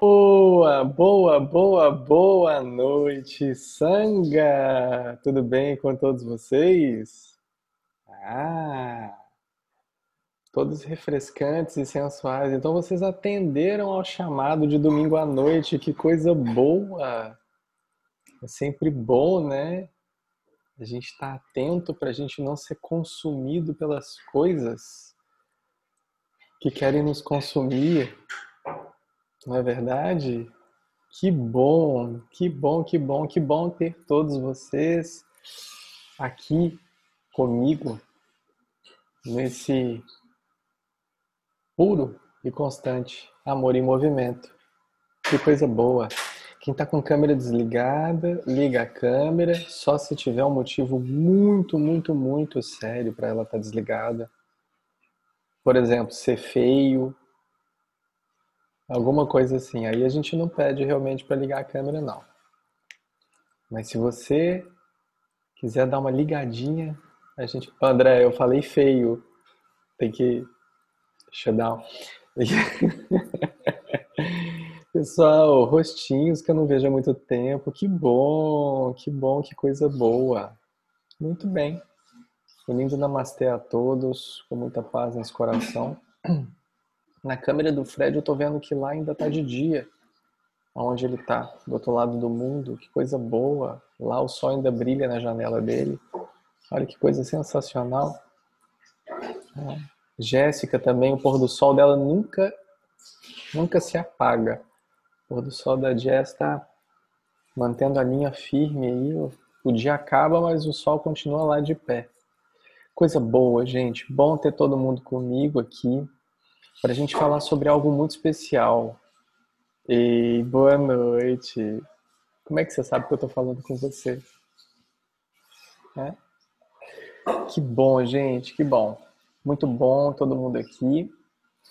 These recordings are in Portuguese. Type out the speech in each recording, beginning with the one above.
Boa, boa, boa, boa noite, Sanga! Tudo bem com todos vocês? Ah, todos refrescantes e sensuais. Então vocês atenderam ao chamado de domingo à noite, que coisa boa! É sempre bom, né? A gente estar tá atento para a gente não ser consumido pelas coisas que querem nos consumir. Não é verdade? Que bom, que bom, que bom, que bom ter todos vocês aqui comigo nesse puro e constante amor em movimento. Que coisa boa. Quem está com câmera desligada, liga a câmera, só se tiver um motivo muito, muito, muito sério para ela estar tá desligada. Por exemplo, ser feio, alguma coisa assim. Aí a gente não pede realmente para ligar a câmera, não. Mas se você quiser dar uma ligadinha, a gente. André, eu falei feio. Tem que. Um... Pessoal, rostinhos que eu não vejo há muito tempo. Que bom, que bom, que coisa boa. Muito bem. Um lindo namastê a todos, com muita paz nesse coração. Na câmera do Fred eu tô vendo que lá ainda tá de dia. Onde ele tá, do outro lado do mundo. Que coisa boa. Lá o sol ainda brilha na janela dele. Olha que coisa sensacional. É. Jéssica também, o pôr do sol dela nunca nunca se apaga. O pôr do sol da Jess está mantendo a linha firme aí. O dia acaba, mas o sol continua lá de pé. Coisa boa, gente. Bom ter todo mundo comigo aqui para a gente falar sobre algo muito especial. E boa noite. Como é que você sabe que eu estou falando com você? É? Que bom, gente, que bom. Muito bom todo mundo aqui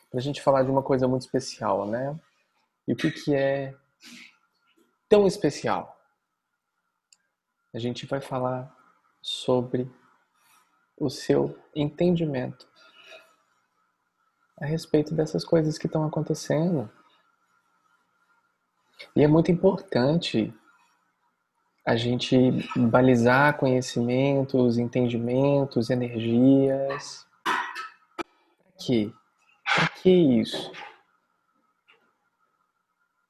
para a gente falar de uma coisa muito especial, né? E o que, que é tão especial? A gente vai falar sobre o seu entendimento a respeito dessas coisas que estão acontecendo. E é muito importante a gente balizar conhecimentos, entendimentos, energias. Para quê? Para que isso?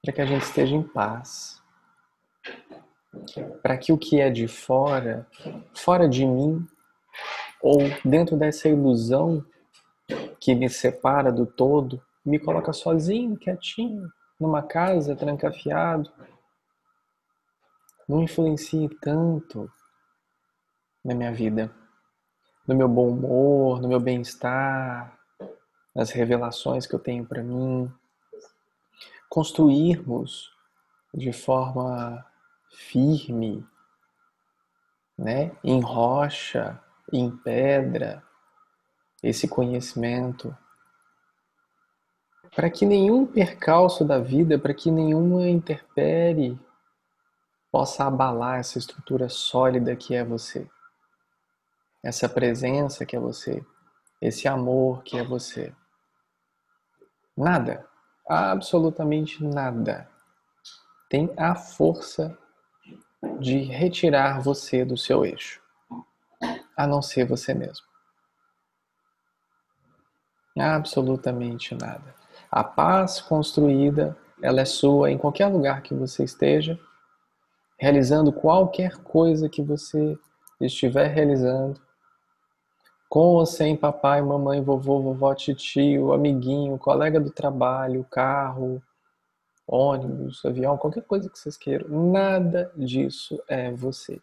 Para que a gente esteja em paz. Para que o que é de fora, fora de mim, ou dentro dessa ilusão que me separa do todo, me coloca sozinho, quietinho, numa casa, trancafiado, não influencie tanto na minha vida, no meu bom humor, no meu bem-estar, nas revelações que eu tenho para mim. Construirmos de forma firme, né, em rocha, em pedra, esse conhecimento, para que nenhum percalço da vida, para que nenhuma interpere possa abalar essa estrutura sólida que é você, essa presença que é você, esse amor que é você. Nada, absolutamente nada, tem a força de retirar você do seu eixo, a não ser você mesmo. Absolutamente nada. A paz construída, ela é sua em qualquer lugar que você esteja, realizando qualquer coisa que você estiver realizando, com ou sem papai, mamãe, vovô, vovó, tio, amiguinho, colega do trabalho, carro, ônibus, avião, qualquer coisa que vocês queiram. Nada disso é você.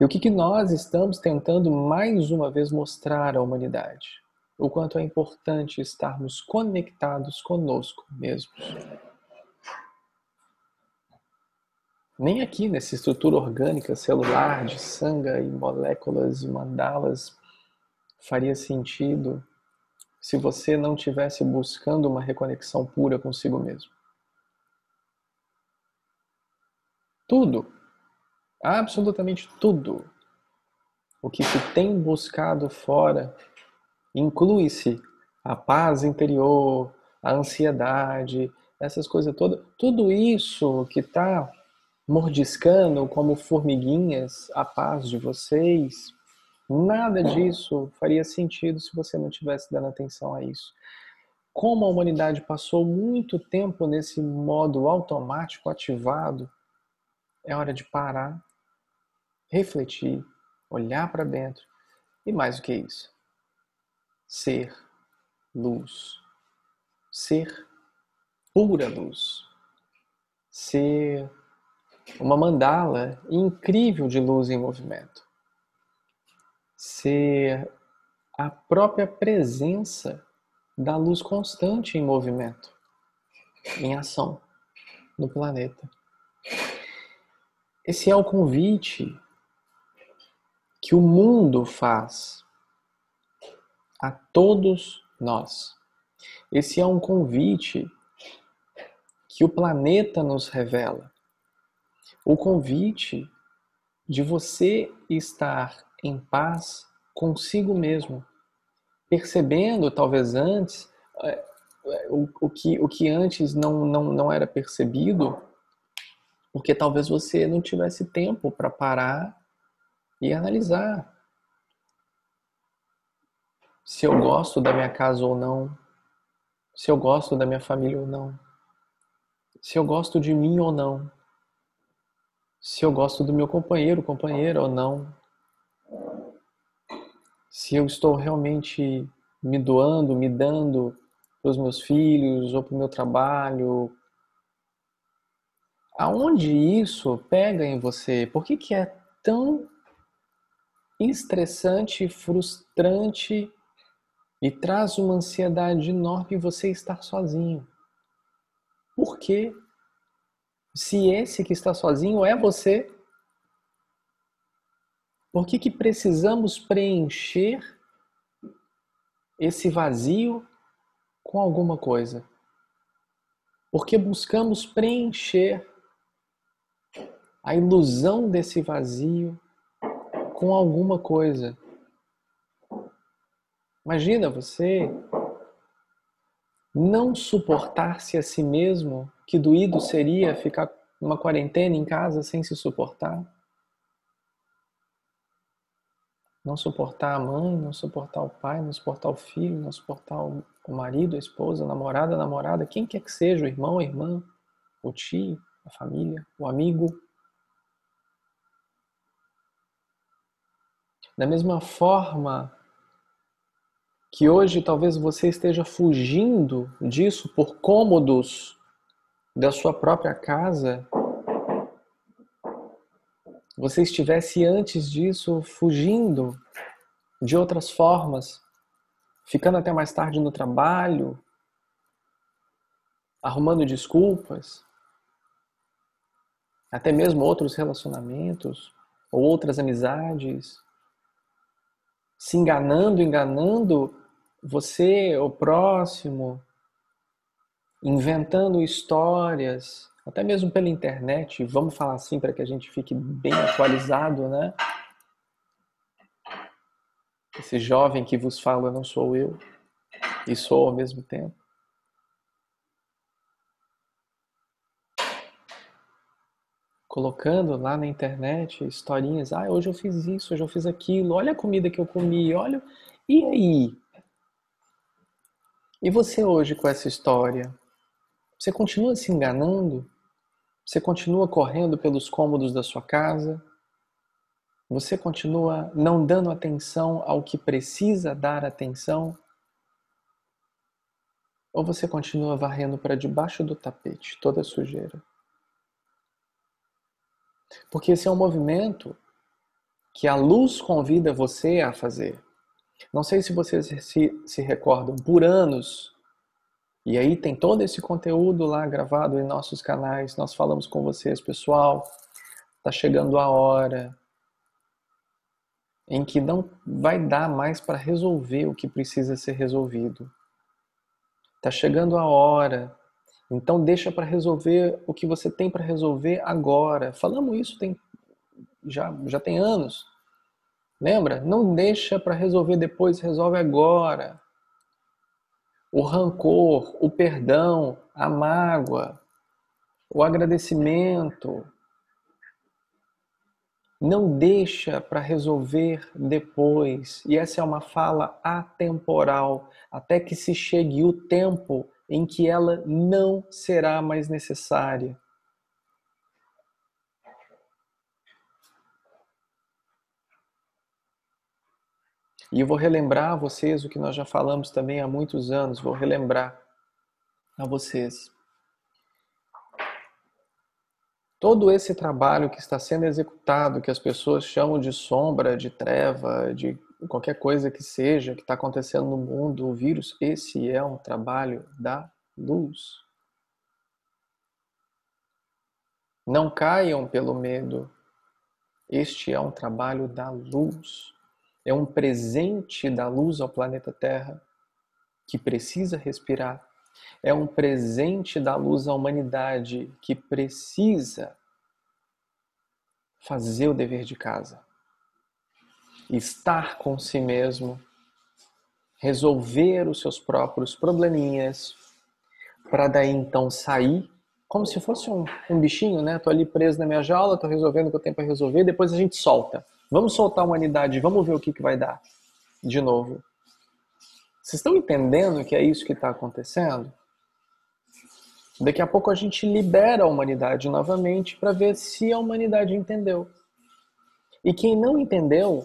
E o que, que nós estamos tentando mais uma vez mostrar à humanidade? O quanto é importante estarmos conectados conosco mesmos. Nem aqui nessa estrutura orgânica celular de sangue e moléculas e mandalas faria sentido se você não tivesse buscando uma reconexão pura consigo mesmo. Tudo, absolutamente tudo, o que se tem buscado fora Inclui-se a paz interior, a ansiedade, essas coisas todas, tudo isso que está mordiscando como formiguinhas a paz de vocês, nada disso faria sentido se você não tivesse dando atenção a isso. Como a humanidade passou muito tempo nesse modo automático ativado, é hora de parar, refletir, olhar para dentro e mais do que isso, ser luz, ser pura luz, ser uma mandala incrível de luz em movimento, ser a própria presença da luz constante em movimento, em ação no planeta. Esse é o convite que o mundo faz a todos nós. Esse é um convite que o planeta nos revela. O convite de você estar em paz consigo mesmo, percebendo talvez antes é, é, o, o, que, o que antes não, não, não era percebido, porque talvez você não tivesse tempo para parar e analisar se eu gosto da minha casa ou não, se eu gosto da minha família ou não, se eu gosto de mim ou não, se eu gosto do meu companheiro, companheira ou não, se eu estou realmente me doando, me dando para os meus filhos ou para o meu trabalho. Aonde isso pega em você? Por que, que é tão estressante, frustrante e traz uma ansiedade enorme você estar sozinho? Por quê? Se esse que está sozinho é você, por que, que precisamos preencher esse vazio com alguma coisa? Porque buscamos preencher a ilusão desse vazio com alguma coisa. Imagina você não suportar-se a si mesmo, que doído seria ficar uma quarentena em casa sem se suportar. Não suportar a mãe, não suportar o pai, não suportar o filho, não suportar o marido, a esposa, a namorada, a namorada, quem quer que seja, o irmão, a irmã, o tio, a família, o amigo. Da mesma forma que hoje talvez você esteja fugindo disso por cômodos da sua própria casa, você estivesse antes disso fugindo de outras formas, ficando até mais tarde no trabalho, arrumando desculpas, até mesmo outros relacionamentos ou outras amizades, se enganando, enganando você, o próximo, inventando histórias, até mesmo pela internet, vamos falar assim para que a gente fique bem atualizado, né? Esse jovem que vos fala não sou eu, e sou ao mesmo tempo. Colocando lá na internet historinhas, ah, hoje eu fiz isso, hoje eu fiz aquilo, olha a comida que eu comi, olha. E aí? E você hoje com essa história? Você continua se enganando? Você continua correndo pelos cômodos da sua casa? Você continua não dando atenção ao que precisa dar atenção? Ou você continua varrendo para debaixo do tapete toda a sujeira? Porque esse é um movimento que a luz convida você a fazer. Não sei se vocês se, se recordam, por anos e aí tem todo esse conteúdo lá gravado em nossos canais. Nós falamos com vocês, pessoal. Tá chegando a hora em que não vai dar mais para resolver o que precisa ser resolvido. Tá chegando a hora. Então deixa para resolver o que você tem para resolver agora. Falamos isso tem já já tem anos. Lembra? Não deixa para resolver depois, resolve agora. o rancor, o perdão, a mágoa, o agradecimento. Não deixa para resolver depois. E essa é uma fala atemporal, até que se chegue o tempo em que ela não será mais necessária. E eu vou relembrar a vocês o que nós já falamos também há muitos anos, vou relembrar a vocês. Todo esse trabalho que está sendo executado, que as pessoas chamam de sombra, de treva, de qualquer coisa que seja que está acontecendo no mundo, o vírus, esse é um trabalho da luz. Não caiam pelo medo. Este é um trabalho da luz é um presente da luz ao planeta Terra que precisa respirar. É um presente da luz à humanidade que precisa fazer o dever de casa. Estar com si mesmo, resolver os seus próprios probleminhas, para daí então sair como se fosse um, um bichinho, né? Tô ali preso na minha jaula, tô resolvendo o que eu tenho para resolver, depois a gente solta. Vamos soltar a humanidade, vamos ver o que, que vai dar de novo. Vocês estão entendendo que é isso que está acontecendo? Daqui a pouco a gente libera a humanidade novamente para ver se a humanidade entendeu. E quem não entendeu,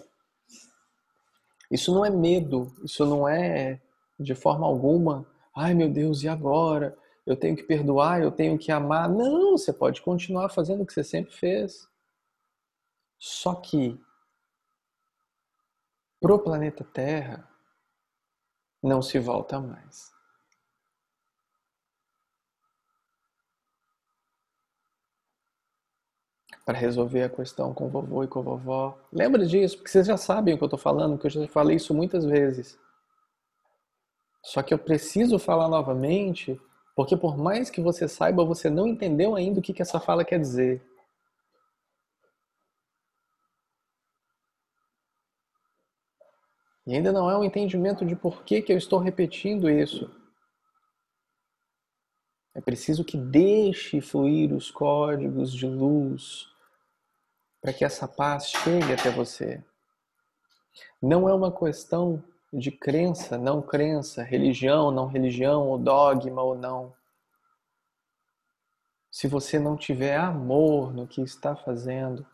isso não é medo, isso não é de forma alguma, ai meu Deus, e agora? Eu tenho que perdoar, eu tenho que amar. Não, você pode continuar fazendo o que você sempre fez. Só que pro planeta Terra não se volta mais. Para resolver a questão com vovô e com vovó. Lembra disso, porque vocês já sabem o que eu estou falando, que eu já falei isso muitas vezes. Só que eu preciso falar novamente, porque por mais que você saiba, você não entendeu ainda o que, que essa fala quer dizer. E ainda não é um entendimento de por que, que eu estou repetindo isso. É preciso que deixe fluir os códigos de luz para que essa paz chegue até você. Não é uma questão de crença, não crença, religião, não religião, ou dogma ou não. Se você não tiver amor no que está fazendo,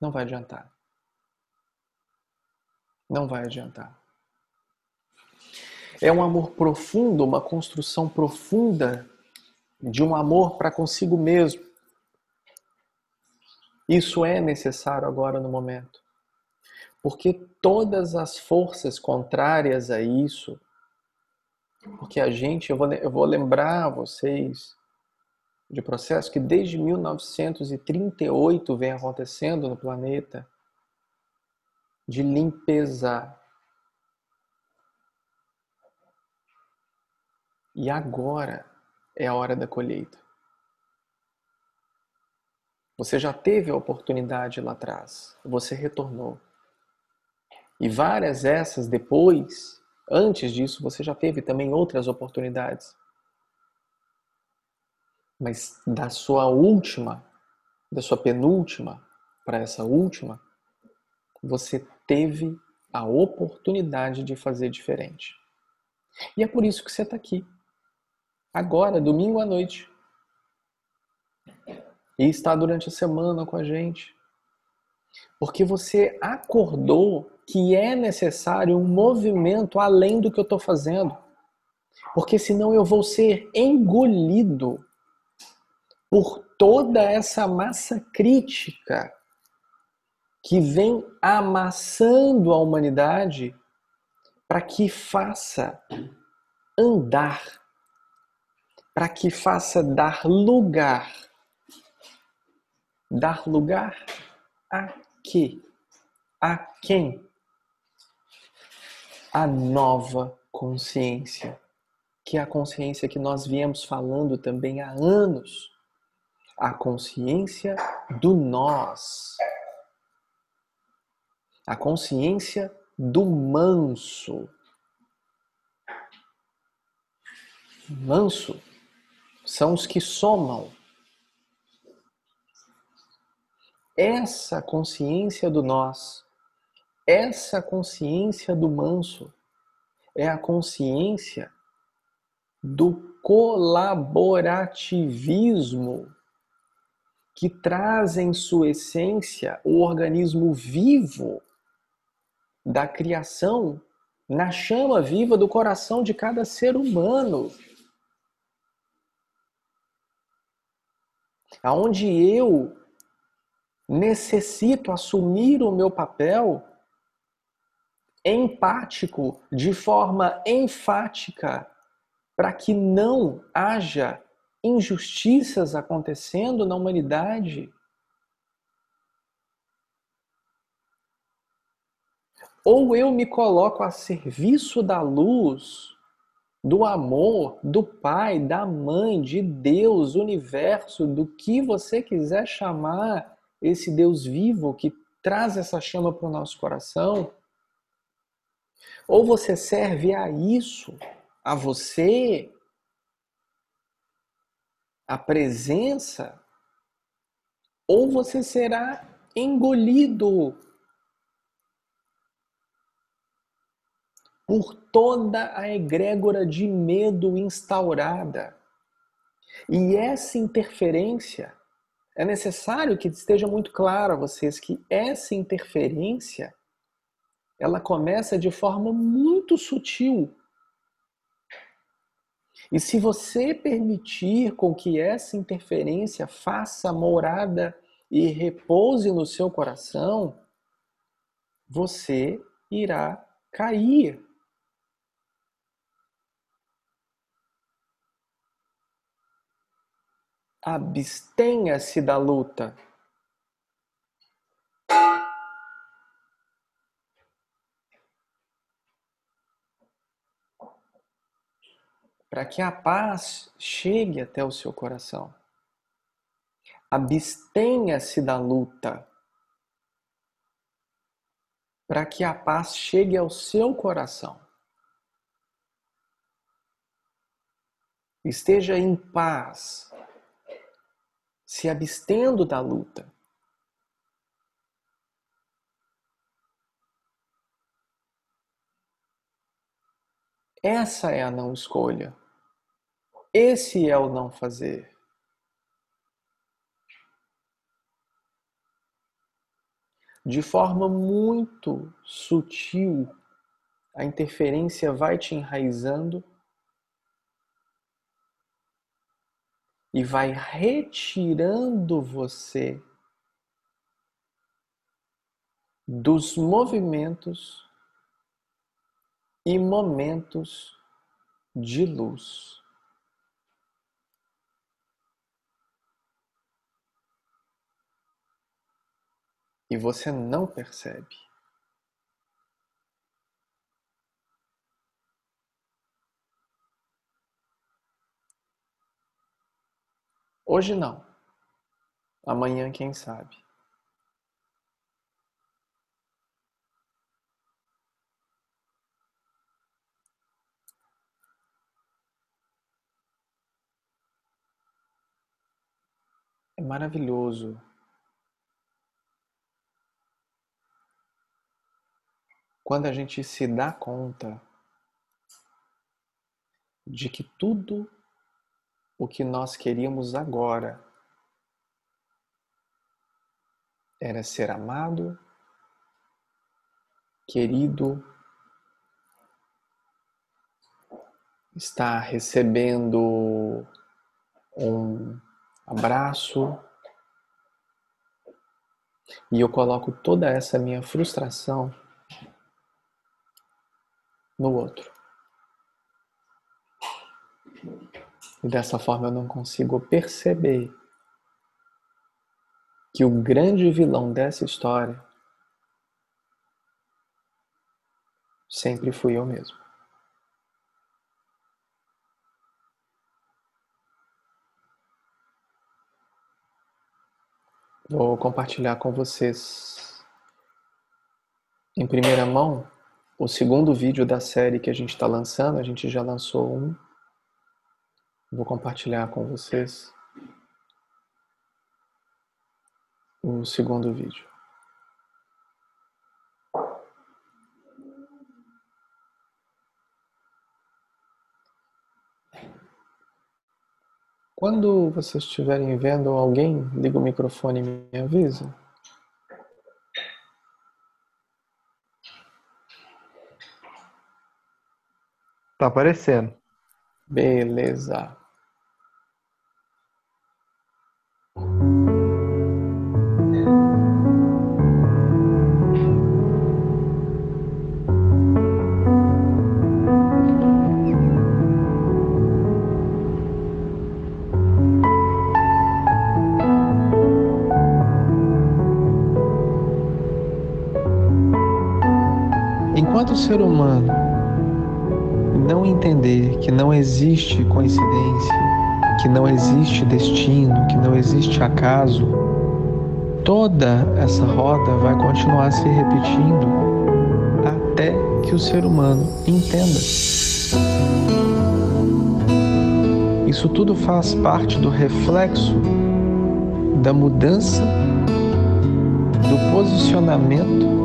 não vai adiantar. Não vai adiantar. É um amor profundo, uma construção profunda de um amor para consigo mesmo. Isso é necessário agora no momento. Porque todas as forças contrárias a isso, porque a gente, eu vou, eu vou lembrar vocês de processo que desde 1938 vem acontecendo no planeta de limpeza E agora é a hora da colheita. Você já teve a oportunidade lá atrás, você retornou. E várias essas depois, antes disso, você já teve também outras oportunidades. Mas da sua última, da sua penúltima para essa última, você teve a oportunidade de fazer diferente. E é por isso que você está aqui agora, domingo à noite. E está durante a semana com a gente. Porque você acordou que é necessário um movimento além do que eu estou fazendo. Porque senão eu vou ser engolido por toda essa massa crítica que vem amassando a humanidade para que faça andar para que faça dar lugar. Dar lugar a quê? A quem? A nova consciência, que é a consciência que nós viemos falando também há anos. A consciência do nós. A consciência do manso manso são os que somam. Essa consciência do nós, essa consciência do manso, é a consciência do colaborativismo que traz em sua essência o organismo vivo da criação na chama viva do coração de cada ser humano. Aonde eu necessito assumir o meu papel empático, de forma enfática, para que não haja injustiças acontecendo na humanidade. Ou eu me coloco a serviço da luz, do amor, do pai, da mãe, de Deus, universo, do que você quiser chamar esse Deus vivo que traz essa chama para o nosso coração. Ou você serve a isso, a você, a presença, ou você será engolido por toda a egrégora de medo instaurada. E essa interferência, é necessário que esteja muito claro a vocês que essa interferência ela começa de forma muito sutil. E se você permitir com que essa interferência faça morada e repouse no seu coração, você irá cair abstenha-se da luta. Para que a paz chegue até o seu coração. Abstenha-se da luta. Para que a paz chegue ao seu coração. Esteja em paz se abstendo da luta. Essa é a não escolha. Esse é o não fazer. De forma muito sutil, a interferência vai te enraizando e vai retirando você dos movimentos e momentos de luz. E você não percebe. Hoje não. Amanhã, quem sabe. É maravilhoso quando a gente se dá conta de que tudo o que nós queríamos agora era ser amado, querido, estar recebendo um abraço. E eu coloco toda essa minha frustração no outro. E dessa forma eu não consigo perceber que o grande vilão dessa história sempre fui eu mesmo. Vou compartilhar com vocês em primeira mão o segundo vídeo da série que a gente está lançando. A gente já lançou um Vou compartilhar com vocês o segundo vídeo. Quando vocês estiverem vendo alguém, liga o microfone e me avisa. Tá aparecendo. Beleza. Enquanto o ser humano não entender que não existe coincidência, que não existe destino, que não existe acaso, toda essa roda vai continuar se repetindo até que o ser humano entenda. Isso tudo faz parte do reflexo da mudança do posicionamento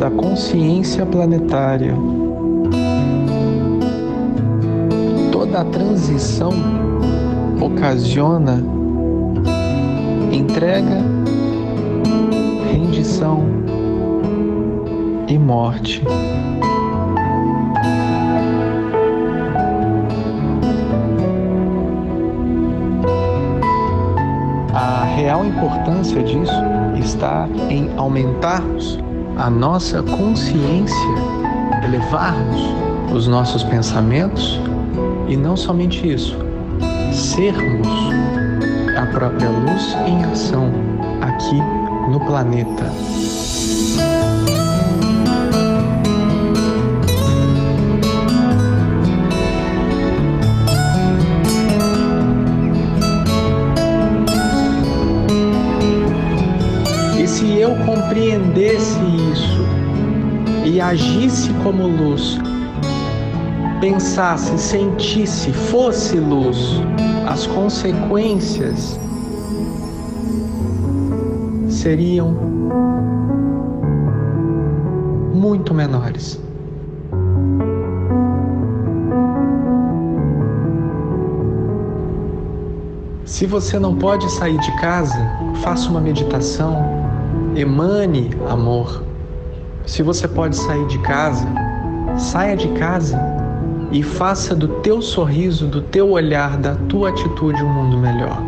da consciência planetária. Toda a transição ocasiona entrega, rendição e morte. A real importância disso está em aumentarmos a nossa consciência, elevarmos os nossos pensamentos e não somente isso, sermos a própria luz em ação aqui no planeta. Como luz, pensasse, sentisse, fosse luz, as consequências seriam muito menores. Se você não pode sair de casa, faça uma meditação, emane amor. Se você pode sair de casa, saia de casa e faça do teu sorriso, do teu olhar, da tua atitude um mundo melhor.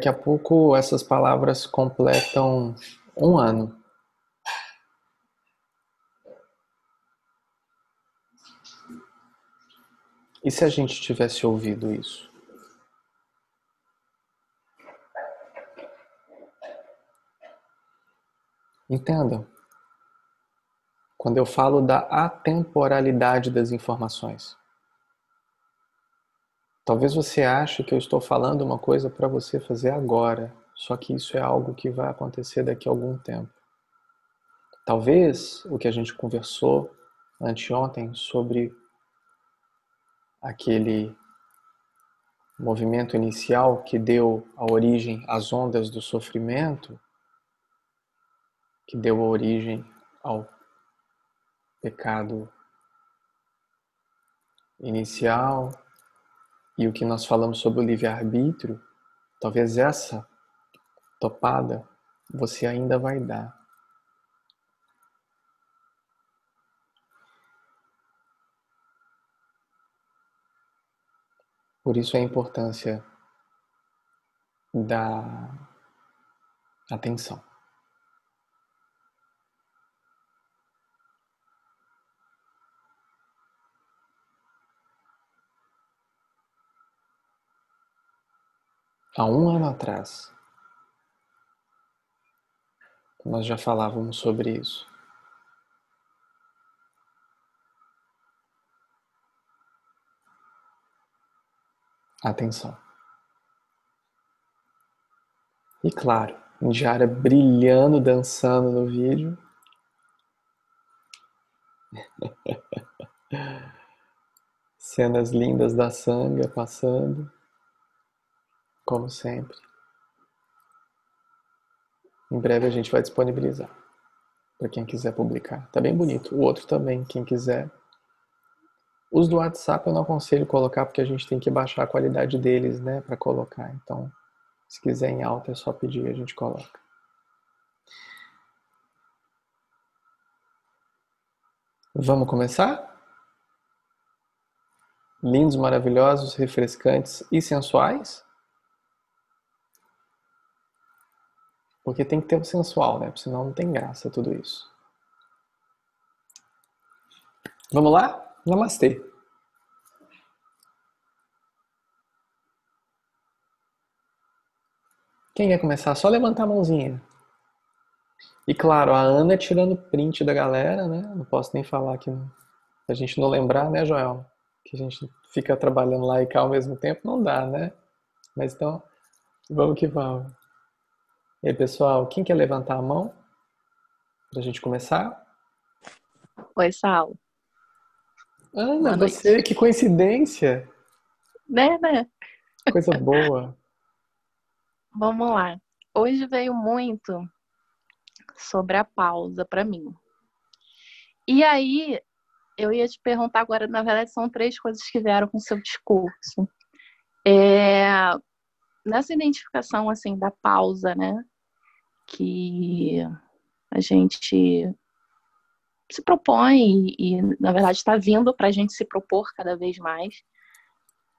Daqui a pouco essas palavras completam um ano. E se a gente tivesse ouvido isso? Entenda. Quando eu falo da atemporalidade das informações. Talvez você ache que eu estou falando uma coisa para você fazer agora, só que isso é algo que vai acontecer daqui a algum tempo. Talvez o que a gente conversou anteontem sobre aquele movimento inicial que deu a origem às ondas do sofrimento, que deu a origem ao pecado inicial, e o que nós falamos sobre o livre-arbítrio, talvez essa topada você ainda vai dar. Por isso a importância da atenção. Há um ano atrás, nós já falávamos sobre isso. Atenção. E claro, Indiara brilhando, dançando no vídeo. Cenas lindas da sanga passando, como sempre. Em breve a gente vai disponibilizar para quem quiser publicar. Tá bem bonito. O outro também, quem quiser. Os do WhatsApp eu não aconselho colocar porque a gente tem que baixar a qualidade deles, né, para colocar. Então, se quiser em alta é só pedir e a gente coloca. Vamos começar? Lindos, maravilhosos, refrescantes e sensuais? Porque tem que ter o sensual, né? Senão não tem graça tudo isso. Vamos lá? Namastê. Quem quer começar? Só levantar a mãozinha. E claro, a Ana tirando print da galera, né? Não posso nem falar que a gente não lembrar, né, Joel? Que a gente fica trabalhando lá e cá ao mesmo tempo, não dá, né? Mas então, vamos que vamos. E aí, pessoal, quem quer levantar a mão para a gente começar? Oi, Saulo. Ana, você, que coincidência! Né, né? Coisa boa. Vamos lá. Hoje veio muito sobre a pausa para mim. E aí, eu ia te perguntar agora, na verdade, são três coisas que vieram com o seu discurso. É, nessa identificação, assim, da pausa, né? Que a gente se propõe e, na verdade, está vindo para a gente se propor cada vez mais.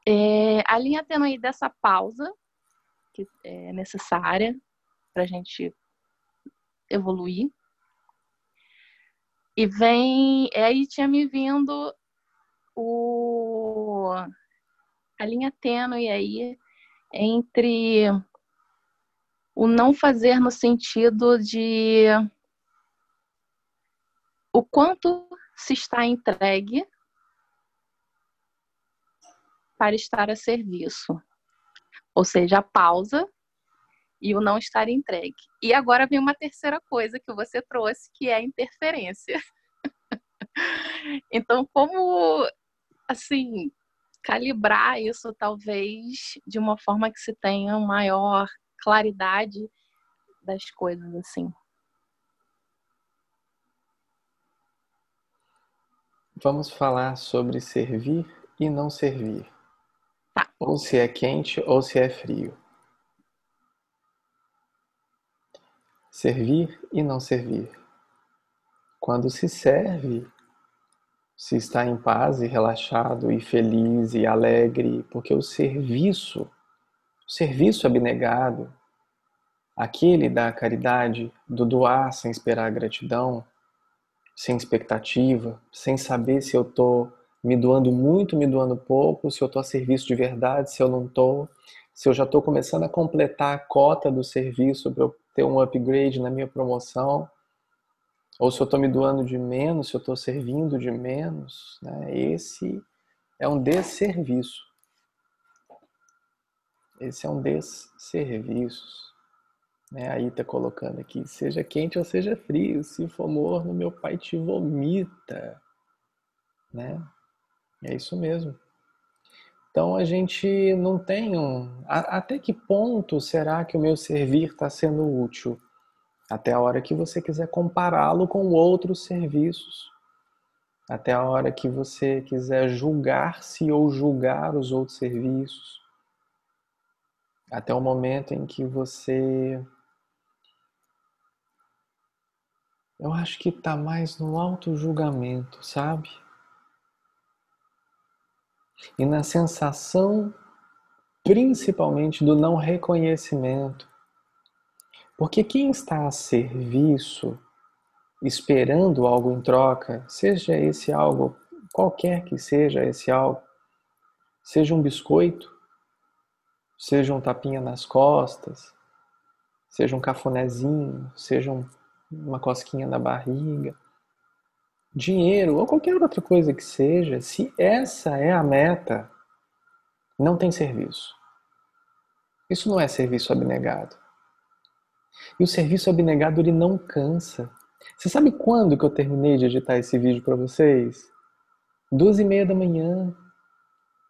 É, a linha tênue dessa pausa, que é necessária para a gente evoluir. E vem, aí tinha me vindo o, a linha tênue aí entre o não fazer no sentido de o quanto se está entregue para estar a serviço. Ou seja, a pausa e o não estar entregue. E agora vem uma terceira coisa que você trouxe, que é a interferência. então, como assim, calibrar isso talvez de uma forma que se tenha maior claridade das coisas assim. Vamos falar sobre servir e não servir. Tá. Ou se é quente ou se é frio. Servir e não servir. Quando se serve, se está em paz e relaxado e feliz e alegre, porque o serviço, serviço abnegado, aquele da caridade, do doar sem esperar gratidão, sem expectativa, sem saber se eu estou me doando muito, me doando pouco, se eu estou a serviço de verdade, se eu não estou, se eu já estou começando a completar a cota do serviço para eu ter um upgrade na minha promoção, ou se eu estou me doando de menos, se eu estou servindo de menos, né? esse é um desserviço. Esse é um desserviço. Né? Aí está colocando aqui, seja quente ou seja frio, se for morno, meu pai te vomita. Né? É isso mesmo. Então a gente não tem um. Até que ponto será que o meu servir está sendo útil? Até a hora que você quiser compará-lo com outros serviços. Até a hora que você quiser julgar-se ou julgar os outros serviços. Até o momento em que você. Eu acho que está mais no auto-julgamento, sabe? e na sensação principalmente do não reconhecimento. Porque quem está a serviço, esperando algo em troca, seja esse algo, qualquer que seja esse algo, seja um biscoito, seja um tapinha nas costas, seja um cafunézinho, seja um, uma cosquinha na barriga, dinheiro ou qualquer outra coisa que seja, se essa é a meta, não tem serviço. Isso não é serviço abnegado. E o serviço abnegado ele não cansa. Você sabe quando que eu terminei de editar esse vídeo para vocês? Duas e meia da manhã.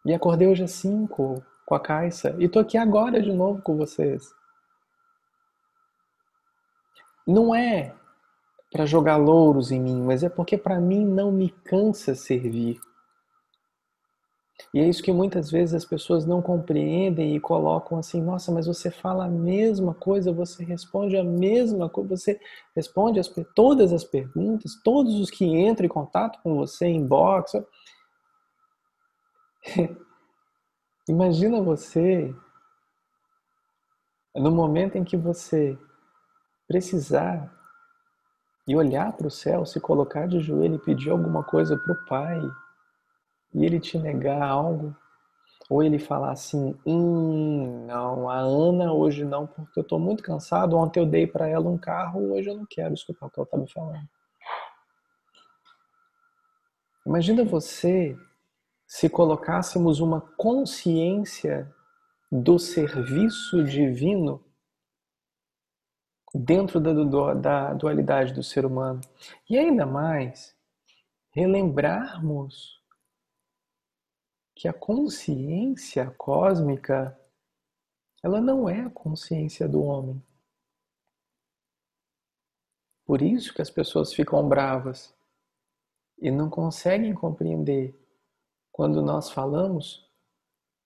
E acordei hoje às cinco com a Caixa. E tô aqui agora de novo com vocês. Não é para jogar louros em mim, mas é porque para mim não me cansa servir. E é isso que muitas vezes as pessoas não compreendem e colocam assim: nossa, mas você fala a mesma coisa, você responde a mesma coisa, você responde as, todas as perguntas, todos os que entram em contato com você em box. Imagina você, no momento em que você precisar e olhar para o céu, se colocar de joelho e pedir alguma coisa para o Pai, e ele te negar algo, ou ele falar assim: hum, não, a Ana hoje não, porque eu estou muito cansado. Ontem eu dei para ela um carro, hoje eu não quero escutar o que ela está me falando. Imagina você se colocássemos uma consciência do serviço divino dentro da, da dualidade do ser humano. E ainda mais, relembrarmos que a consciência cósmica ela não é a consciência do homem. Por isso que as pessoas ficam bravas e não conseguem compreender quando nós falamos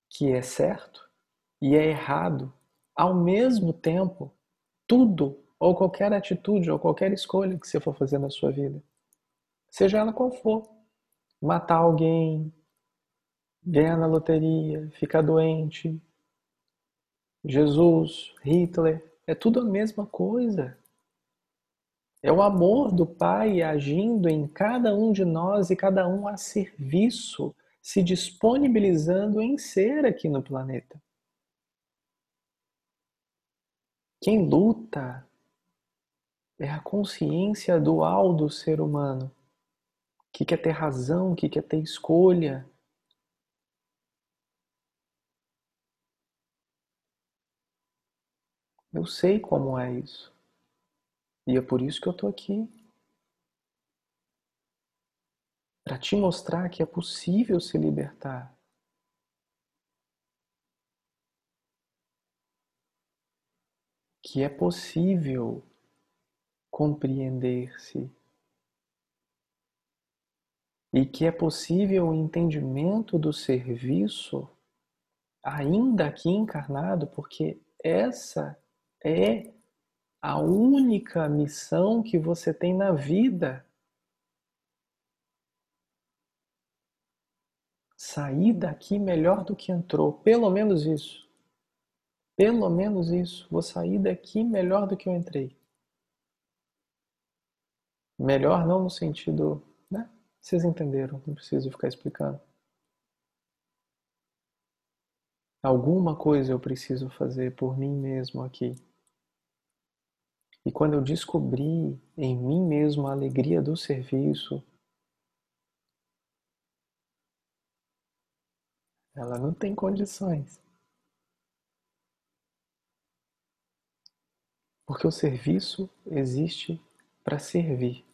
que é certo e é errado ao mesmo tempo tudo ou qualquer atitude ou qualquer escolha que você for fazer na sua vida, seja ela qual for, matar alguém, ganhar na loteria, ficar doente, Jesus, Hitler, é tudo a mesma coisa. É o amor do Pai agindo em cada um de nós e cada um a serviço, se disponibilizando em ser aqui no planeta. Quem luta é a consciência dual do ser humano, que quer ter razão, que quer ter escolha, Eu sei como é isso. E é por isso que eu estou aqui. Para te mostrar que é possível se libertar. Que é possível compreender-se. E que é possível o entendimento do serviço, ainda aqui encarnado, porque essa é a única missão que você tem na vida. Sair daqui melhor do que entrou, pelo menos isso. Pelo menos isso. Vou sair daqui melhor do que eu entrei. Melhor não no sentido, né? Vocês entenderam, não preciso ficar explicando. Alguma coisa eu preciso fazer por mim mesmo aqui. E quando eu descobri em mim mesmo a alegria do serviço, ela não tem condições. Porque o serviço existe para servir.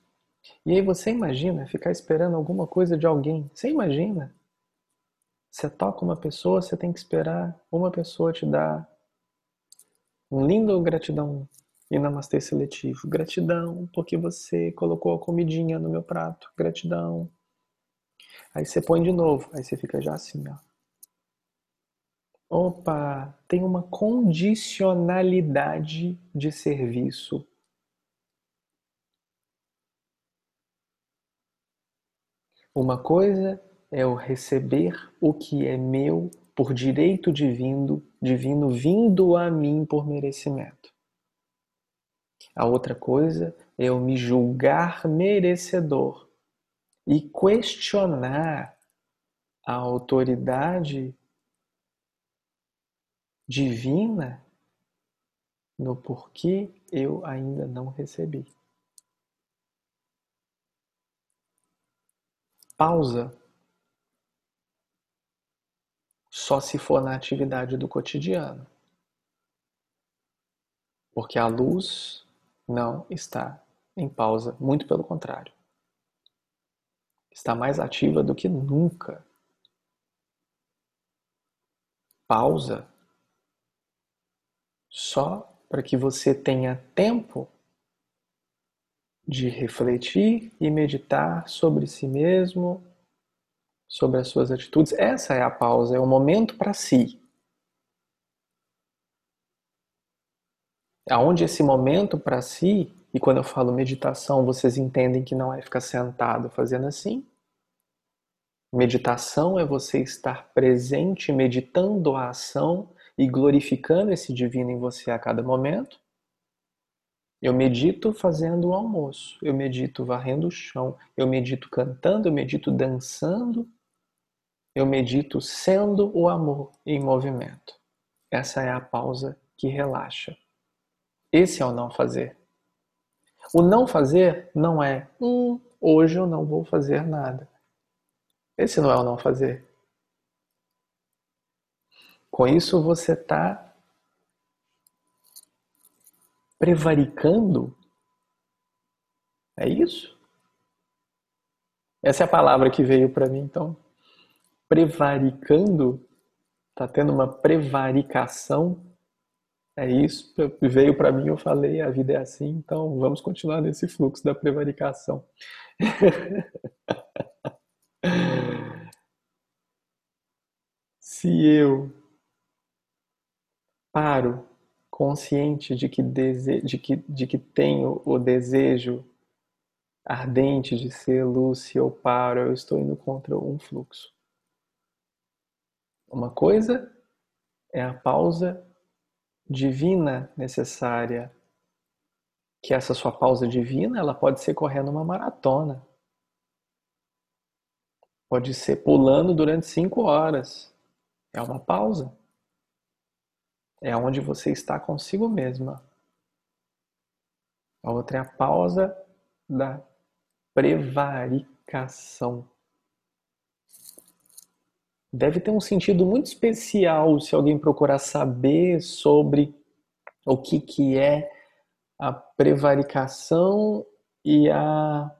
E aí você imagina ficar esperando alguma coisa de alguém. Você imagina? Você toca uma pessoa, você tem que esperar uma pessoa te dar um lindo gratidão e namastê seletivo. Gratidão, porque você colocou a comidinha no meu prato. Gratidão. Aí você põe de novo, aí você fica já assim, ó. Opa, tem uma condicionalidade de serviço. Uma coisa é o receber o que é meu por direito divino, divino vindo a mim por merecimento. A outra coisa é eu me julgar merecedor e questionar a autoridade divina no porquê eu ainda não recebi. Pausa só se for na atividade do cotidiano. Porque a luz não está em pausa, muito pelo contrário. Está mais ativa do que nunca. Pausa só para que você tenha tempo de refletir e meditar sobre si mesmo, sobre as suas atitudes. Essa é a pausa, é o momento para si. Aonde esse momento para si, e quando eu falo meditação, vocês entendem que não é ficar sentado fazendo assim. Meditação é você estar presente, meditando a ação e glorificando esse divino em você a cada momento. Eu medito fazendo o almoço, eu medito varrendo o chão, eu medito cantando, eu medito dançando, eu medito sendo o amor em movimento. Essa é a pausa que relaxa. Esse é o não fazer. O não fazer não é, hum, hoje eu não vou fazer nada. Esse não é o não fazer. Com isso você está prevaricando. É isso? Essa é a palavra que veio para mim, então. Prevaricando, está tendo uma prevaricação. É isso, veio para mim, eu falei, a vida é assim, então vamos continuar nesse fluxo da prevaricação. Se eu paro consciente de que, dese... de, que, de que tenho o desejo ardente de ser luz, se eu paro, eu estou indo contra um fluxo. Uma coisa é a pausa divina necessária, que essa sua pausa divina, ela pode ser correndo uma maratona. Pode ser pulando durante cinco horas. É uma pausa é onde você está consigo mesma. A outra é a pausa da prevaricação. Deve ter um sentido muito especial se alguém procurar saber sobre o que, que é a prevaricação e a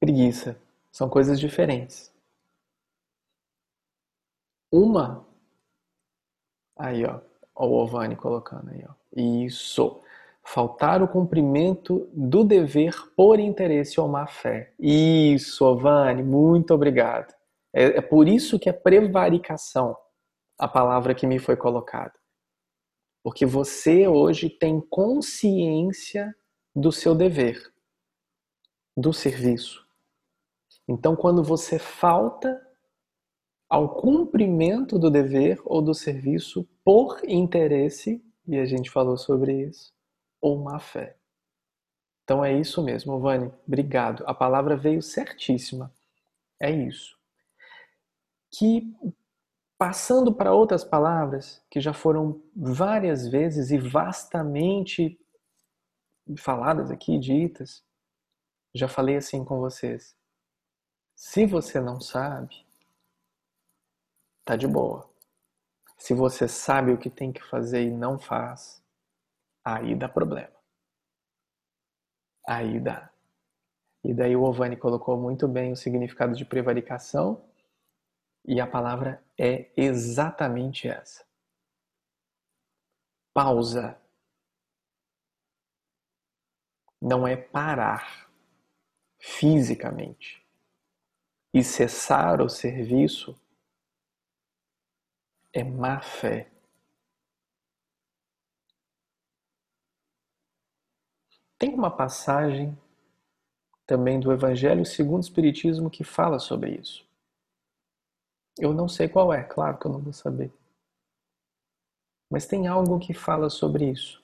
preguiça. São coisas diferentes. Uma. Aí, ó. Ó o Ovani colocando aí, ó. Isso. Faltar o cumprimento do dever por interesse ou má fé. Isso, Ovani, muito obrigado. É, é por isso que é prevaricação a palavra que me foi colocada. Porque você hoje tem consciência do seu dever, do serviço. Então, quando você falta ao cumprimento do dever ou do serviço por interesse, e a gente falou sobre isso, ou má fé. Então é isso mesmo, Vani. Obrigado. A palavra veio certíssima. É isso. Que passando para outras palavras que já foram várias vezes e vastamente faladas aqui, ditas, já falei assim com vocês. Se você não sabe, tá de boa. Se você sabe o que tem que fazer e não faz, aí dá problema. Aí dá. E daí o Ovani colocou muito bem o significado de prevaricação e a palavra é exatamente essa. Pausa. Não é parar fisicamente. E cessar o serviço é má fé. Tem uma passagem também do Evangelho segundo o Espiritismo que fala sobre isso. Eu não sei qual é, claro que eu não vou saber. Mas tem algo que fala sobre isso.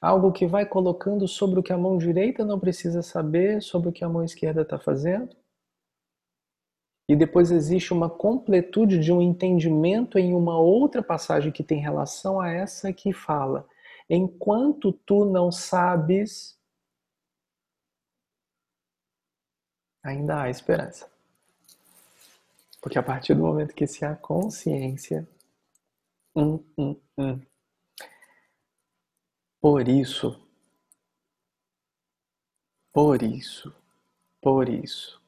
Algo que vai colocando sobre o que a mão direita não precisa saber, sobre o que a mão esquerda está fazendo. E depois existe uma completude de um entendimento em uma outra passagem que tem relação a essa que fala: enquanto tu não sabes, ainda há esperança. Porque a partir do momento que se há consciência, hum, hum, hum. por isso, por isso, por isso,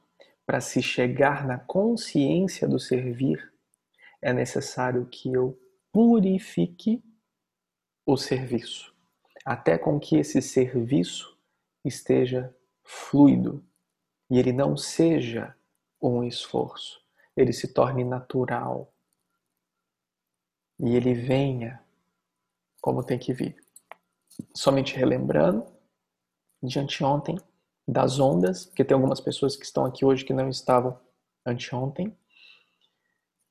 para se chegar na consciência do servir, é necessário que eu purifique o serviço, até com que esse serviço esteja fluido e ele não seja um esforço, ele se torne natural e ele venha como tem que vir. Somente relembrando de anteontem, das ondas, porque tem algumas pessoas que estão aqui hoje que não estavam anteontem,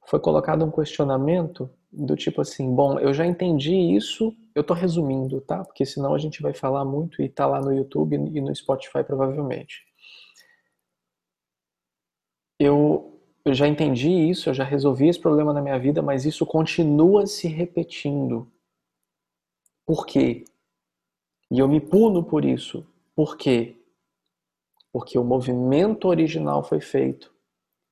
foi colocado um questionamento do tipo assim, bom, eu já entendi isso, eu tô resumindo, tá? Porque senão a gente vai falar muito e tá lá no YouTube e no Spotify provavelmente. Eu, eu já entendi isso, eu já resolvi esse problema na minha vida, mas isso continua se repetindo. Por quê? E eu me puno por isso. Por quê? Porque o movimento original foi feito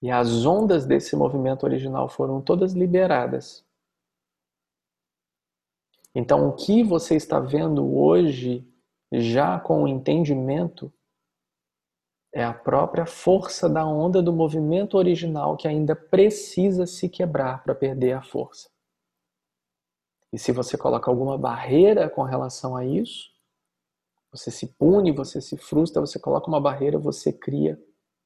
e as ondas desse movimento original foram todas liberadas. Então, o que você está vendo hoje, já com o entendimento, é a própria força da onda do movimento original que ainda precisa se quebrar para perder a força. E se você coloca alguma barreira com relação a isso, você se pune, você se frustra, você coloca uma barreira, você cria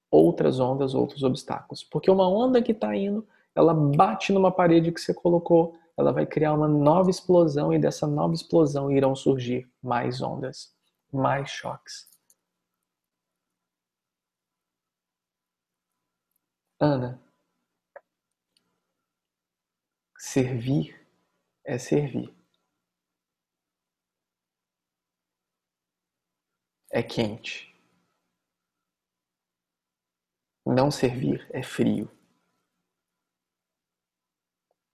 outras ondas, outros obstáculos. Porque uma onda que está indo, ela bate numa parede que você colocou, ela vai criar uma nova explosão e dessa nova explosão irão surgir mais ondas, mais choques. Ana, servir é servir. É quente. Não servir é frio.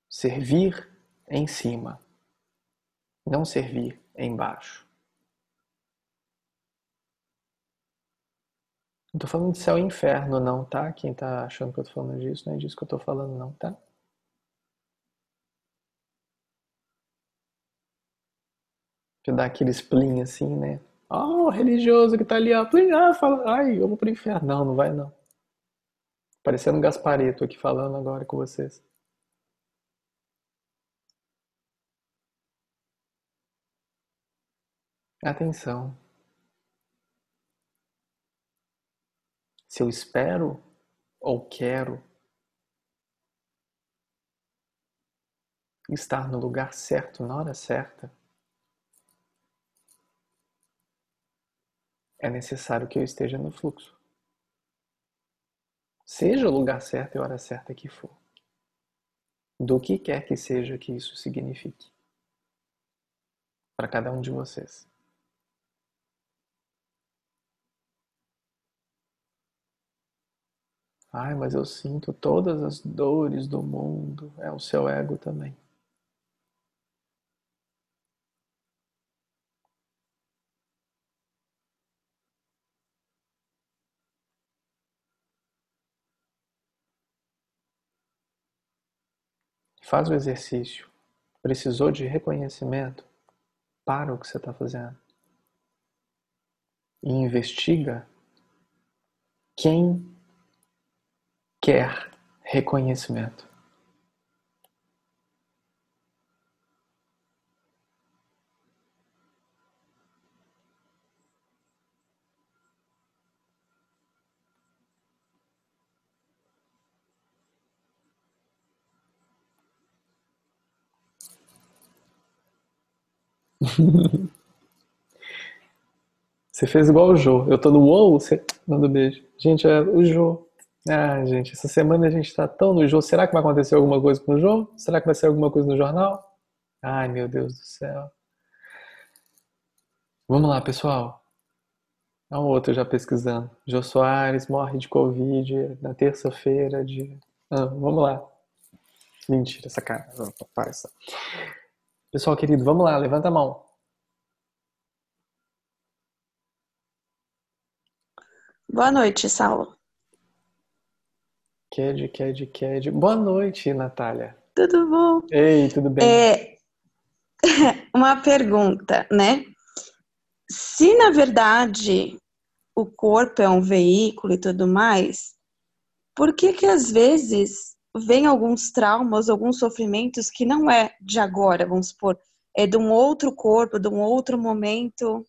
Servir é em cima. Não servir é embaixo. Não tô falando de céu e inferno, não, tá? Quem tá achando que eu tô falando disso, não é disso que eu tô falando, não, tá? Que dá aquele spleen assim, né? Oh, o religioso que tá ali, ó. Ah, fala, ai, eu vou pro inferno. Não, não vai não. Parecendo um Gaspareto aqui falando agora com vocês. Atenção. Se eu espero ou quero estar no lugar certo na hora certa, é necessário que eu esteja no fluxo. Seja o lugar certo e a hora certa que for. Do que quer que seja que isso signifique. Para cada um de vocês. Ai, mas eu sinto todas as dores do mundo. É o seu ego também. Faz o exercício. Precisou de reconhecimento? Para o que você está fazendo. E investiga quem quer reconhecimento. Você fez igual o Jô. Eu tô no UOL, você manda um beijo. Gente, é o Jô. Ah, gente, essa semana a gente tá tão no Jô. Será que vai acontecer alguma coisa com o Jô? Será que vai ser alguma coisa no jornal? Ai, meu Deus do céu. Vamos lá, pessoal. A outra já pesquisando. Jô Soares morre de Covid na terça-feira de. Ah, vamos lá. Mentira, cara. Para essa. Pessoal querido, vamos lá, levanta a mão. Boa noite, Saulo. Ked, Ked, Ked. Boa noite, Natália. Tudo bom? Ei, tudo bem? É, uma pergunta, né? Se na verdade o corpo é um veículo e tudo mais, por que que às vezes vem alguns traumas, alguns sofrimentos que não é de agora, vamos supor, é de um outro corpo, de um outro momento.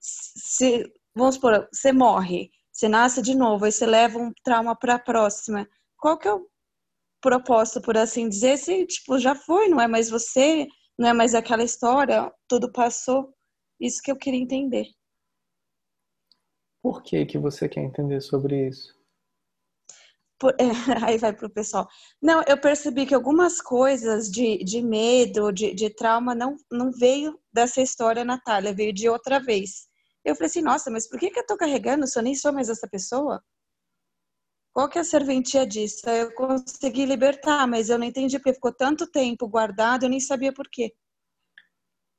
Se, vamos supor, você morre, você nasce de novo, aí você leva um trauma para a próxima. Qual que é o propósito, por assim dizer? Se, tipo, já foi, não é mais você, não é mais aquela história, tudo passou. Isso que eu queria entender. Por que que você quer entender sobre isso? Por, é, aí vai pro pessoal. Não, eu percebi que algumas coisas de, de medo, de, de trauma, não, não veio dessa história, Natália, veio de outra vez. Eu falei assim, nossa, mas por que, que eu tô carregando se eu nem sou mais essa pessoa? Qual que é a serventia disso? Eu consegui libertar, mas eu não entendi porque ficou tanto tempo guardado, eu nem sabia por quê.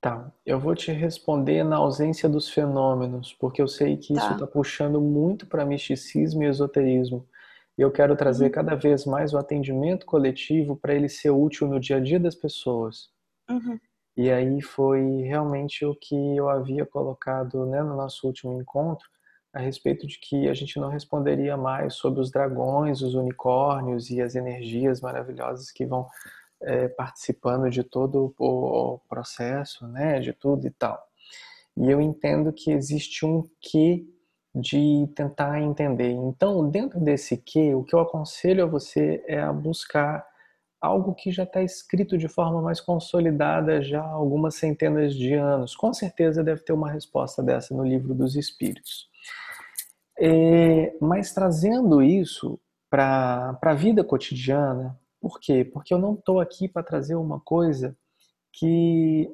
Tá, eu vou te responder na ausência dos fenômenos, porque eu sei que isso Tá. está puxando muito para misticismo e esoterismo. E eu quero trazer Uhum. cada vez mais o atendimento coletivo para ele ser útil no dia a dia das pessoas. Uhum. E aí foi realmente o que eu havia colocado né, no nosso último encontro, a respeito de que a gente não responderia mais sobre os dragões, os unicórnios e as energias maravilhosas que vão eh, participando de todo o processo, né, de tudo e tal. E eu entendo que existe um quê de tentar entender. Então, dentro desse quê, o que eu aconselho a você é a buscar algo que já está escrito de forma mais consolidada já há algumas centenas de anos. Com certeza deve ter uma resposta dessa no livro dos Espíritos. É, mas trazendo isso para a vida cotidiana, por quê? Porque eu não estou aqui para trazer uma coisa que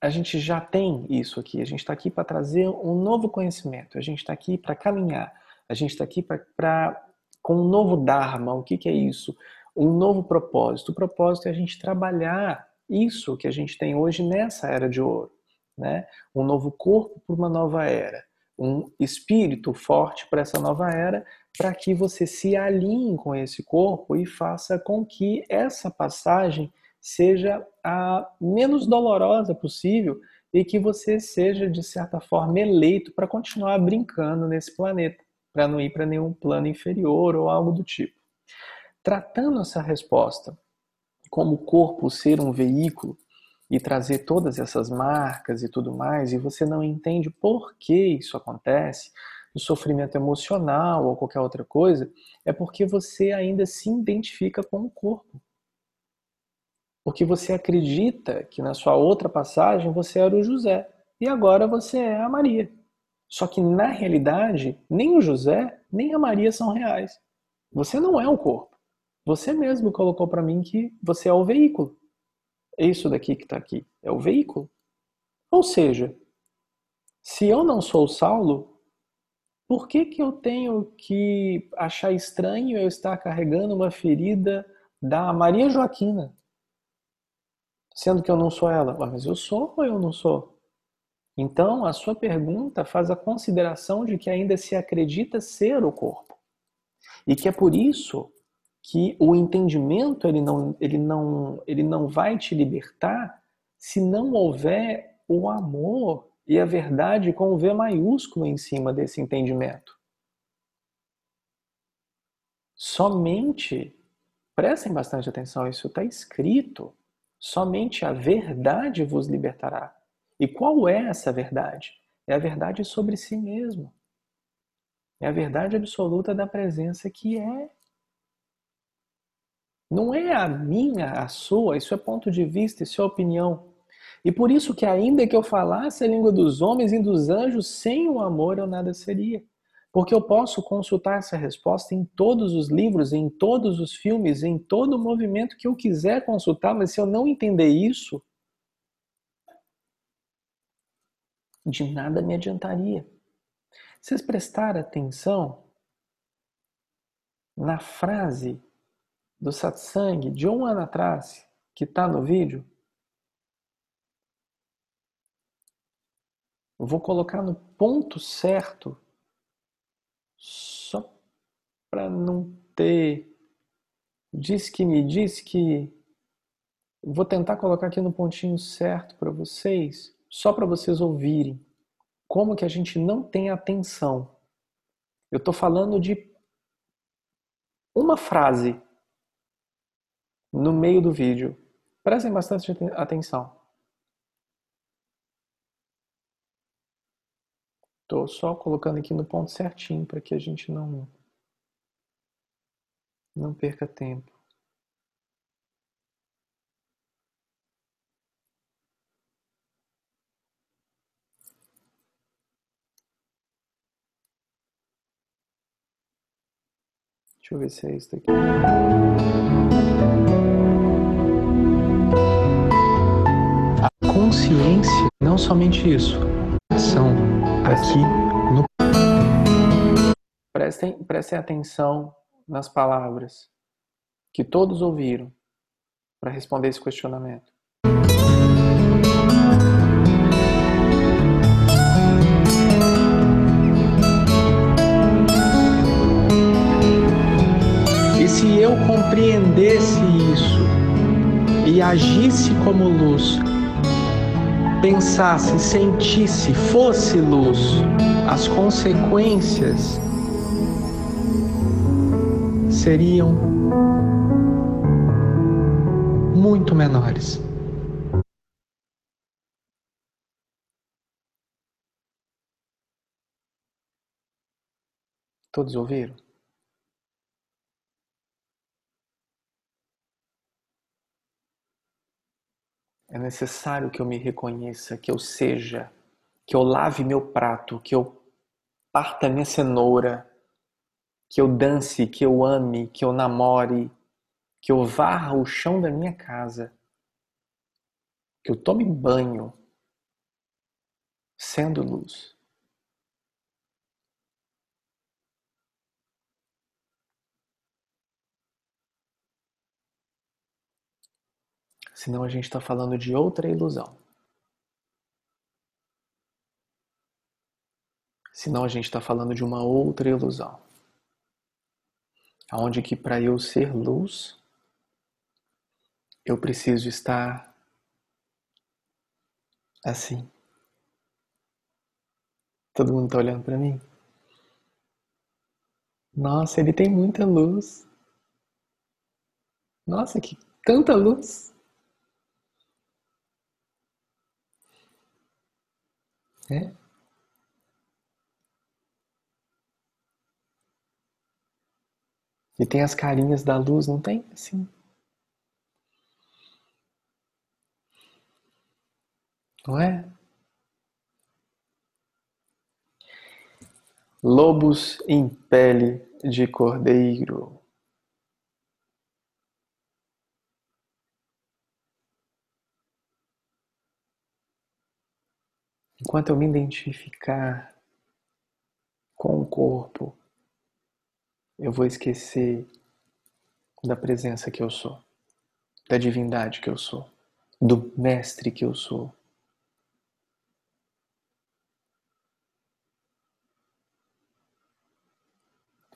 a gente já tem isso aqui. A gente está aqui para trazer um novo conhecimento. A gente está aqui para caminhar. A gente está aqui para com um novo dharma. O que, que é isso? Um novo propósito. O propósito é a gente trabalhar isso que a gente tem hoje nessa era de ouro, né? Um novo corpo para uma nova era, um espírito forte para essa nova era, para que você se alinhe com esse corpo e faça com que essa passagem seja a menos dolorosa possível e que você seja, de certa forma, eleito para continuar brincando nesse planeta, para não ir para nenhum plano inferior ou algo do tipo. Tratando essa resposta como o corpo ser um veículo e trazer todas essas marcas e tudo mais, e você não entende por que isso acontece, o sofrimento emocional ou qualquer outra coisa, é porque você ainda se identifica com o corpo porque você acredita que na sua outra passagem você era o José e agora você é a Maria. Só que na realidade, nem o José nem a Maria são reais. Você não é o corpo. Você mesmo colocou para mim que você é o veículo. É isso daqui que está aqui. É o veículo. Ou seja, se eu não sou o Saulo, por que, que eu tenho que achar estranho eu estar carregando uma ferida da Maria Joaquina? Sendo que eu não sou ela. Mas eu sou ou eu não sou? Então, a sua pergunta faz a consideração de que ainda se acredita ser o corpo. E que é por isso que o entendimento ele não, ele não, ele não vai te libertar se não houver o amor e a verdade com o V maiúsculo em cima desse entendimento. Somente, prestem bastante atenção, isso está escrito Somente a verdade vos libertará. E qual é essa verdade? É a verdade sobre si mesmo. É a verdade absoluta da presença que é. Não é a minha, a sua, isso é ponto de vista, isso é opinião. E por isso que ainda que eu falasse a língua dos homens e dos anjos, sem o amor eu nada seria. Porque eu posso consultar essa resposta em todos os livros, em todos os filmes, em todo o movimento que eu quiser consultar, mas se eu não entender isso, de nada me adiantaria. Vocês prestaram atenção na frase do satsang de um ano atrás, que está no vídeo? vou colocar no ponto certo, só para não ter. Diz que me diz que. Vou tentar colocar aqui no pontinho certo para vocês, só para vocês ouvirem como que a gente não tem atenção. Eu estou falando de uma frase no meio do vídeo. Prestem bastante atenção. Estou só colocando aqui no ponto certinho para que a gente não não perca tempo. Deixa eu ver se é isso daqui. A consciência, não somente isso, ação aqui no. Prestem, prestem atenção nas palavras que todos ouviram para responder esse questionamento. E se eu compreendesse isso e agisse como luz, pensasse, sentisse, fosse luz, as consequências seriam muito menores. Todos ouviram? É necessário que eu me reconheça, que eu seja, que eu lave meu prato, que eu parta minha cenoura, que eu dance, que eu ame, que eu namore, que eu varra o chão da minha casa, que eu tome banho, sendo luz. Senão a gente está falando de outra ilusão. Senão a gente está falando de uma outra ilusão. Onde que para eu ser luz, eu preciso estar assim. Todo mundo está olhando para mim? Nossa, ele tem muita luz. Nossa, que tanta luz. É. E tem as carinhas da luz, não tem? Assim. Não é? Lobos em pele de cordeiro. Enquanto eu me identificar com o corpo, eu vou esquecer da presença que eu sou, da divindade que eu sou, do mestre que eu sou.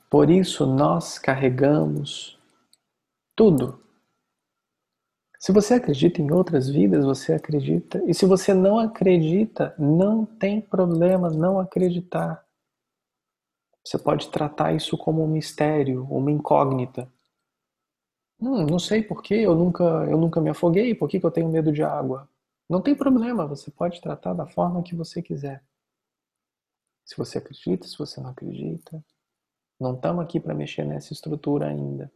Por isso nós carregamos tudo se você acredita em outras vidas, você acredita. E se você não acredita, não tem problema não acreditar. Você pode tratar isso como um mistério, uma incógnita. Hum, não sei por que eu nunca, eu nunca me afoguei, por que, que eu tenho medo de água? Não tem problema, você pode tratar da forma que você quiser. Se você acredita, se você não acredita. Não estamos aqui para mexer nessa estrutura ainda.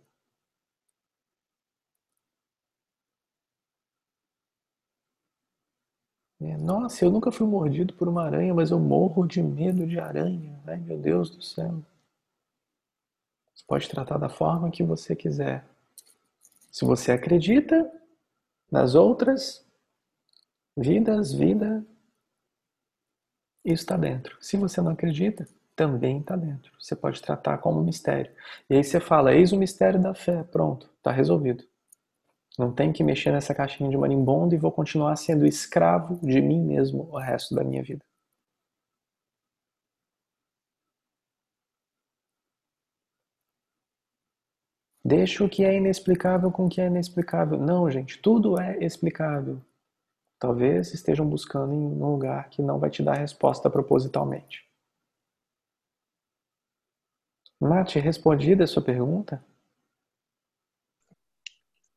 Nossa, eu nunca fui mordido por uma aranha, mas eu morro de medo de aranha. Ai, meu Deus do céu. Você pode tratar da forma que você quiser. Se você acredita nas outras vidas, vida, isso está dentro. Se você não acredita, também está dentro. Você pode tratar como mistério. E aí você fala, eis o mistério da fé. Pronto, está resolvido. Não tem que mexer nessa caixinha de marimbondo e vou continuar sendo escravo de mim mesmo o resto da minha vida. Deixa o que é inexplicável com o que é inexplicável. Não, gente, tudo é explicável. Talvez estejam buscando em um lugar que não vai te dar resposta propositalmente. Nath, respondida a sua pergunta?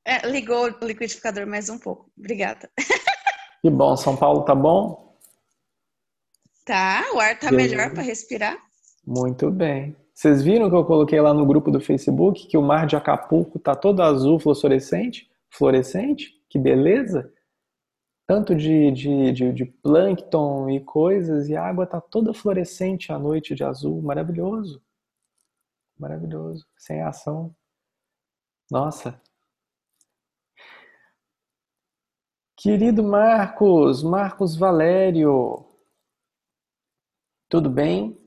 É, ligou o liquidificador mais um pouco. Obrigada. Que bom. São Paulo tá bom? Tá, o ar tá Beleza. melhor para respirar. Muito bem. Vocês viram que eu coloquei lá no grupo do Facebook que o mar de Acapulco tá todo azul fluorescente? Fluorescente? Que beleza! Tanto de, de, de, de plâncton e coisas, e a água tá toda fluorescente à noite de azul. Maravilhoso. Maravilhoso. Sem ação. Nossa. Querido Marcos, Marcos Valério, tudo bem?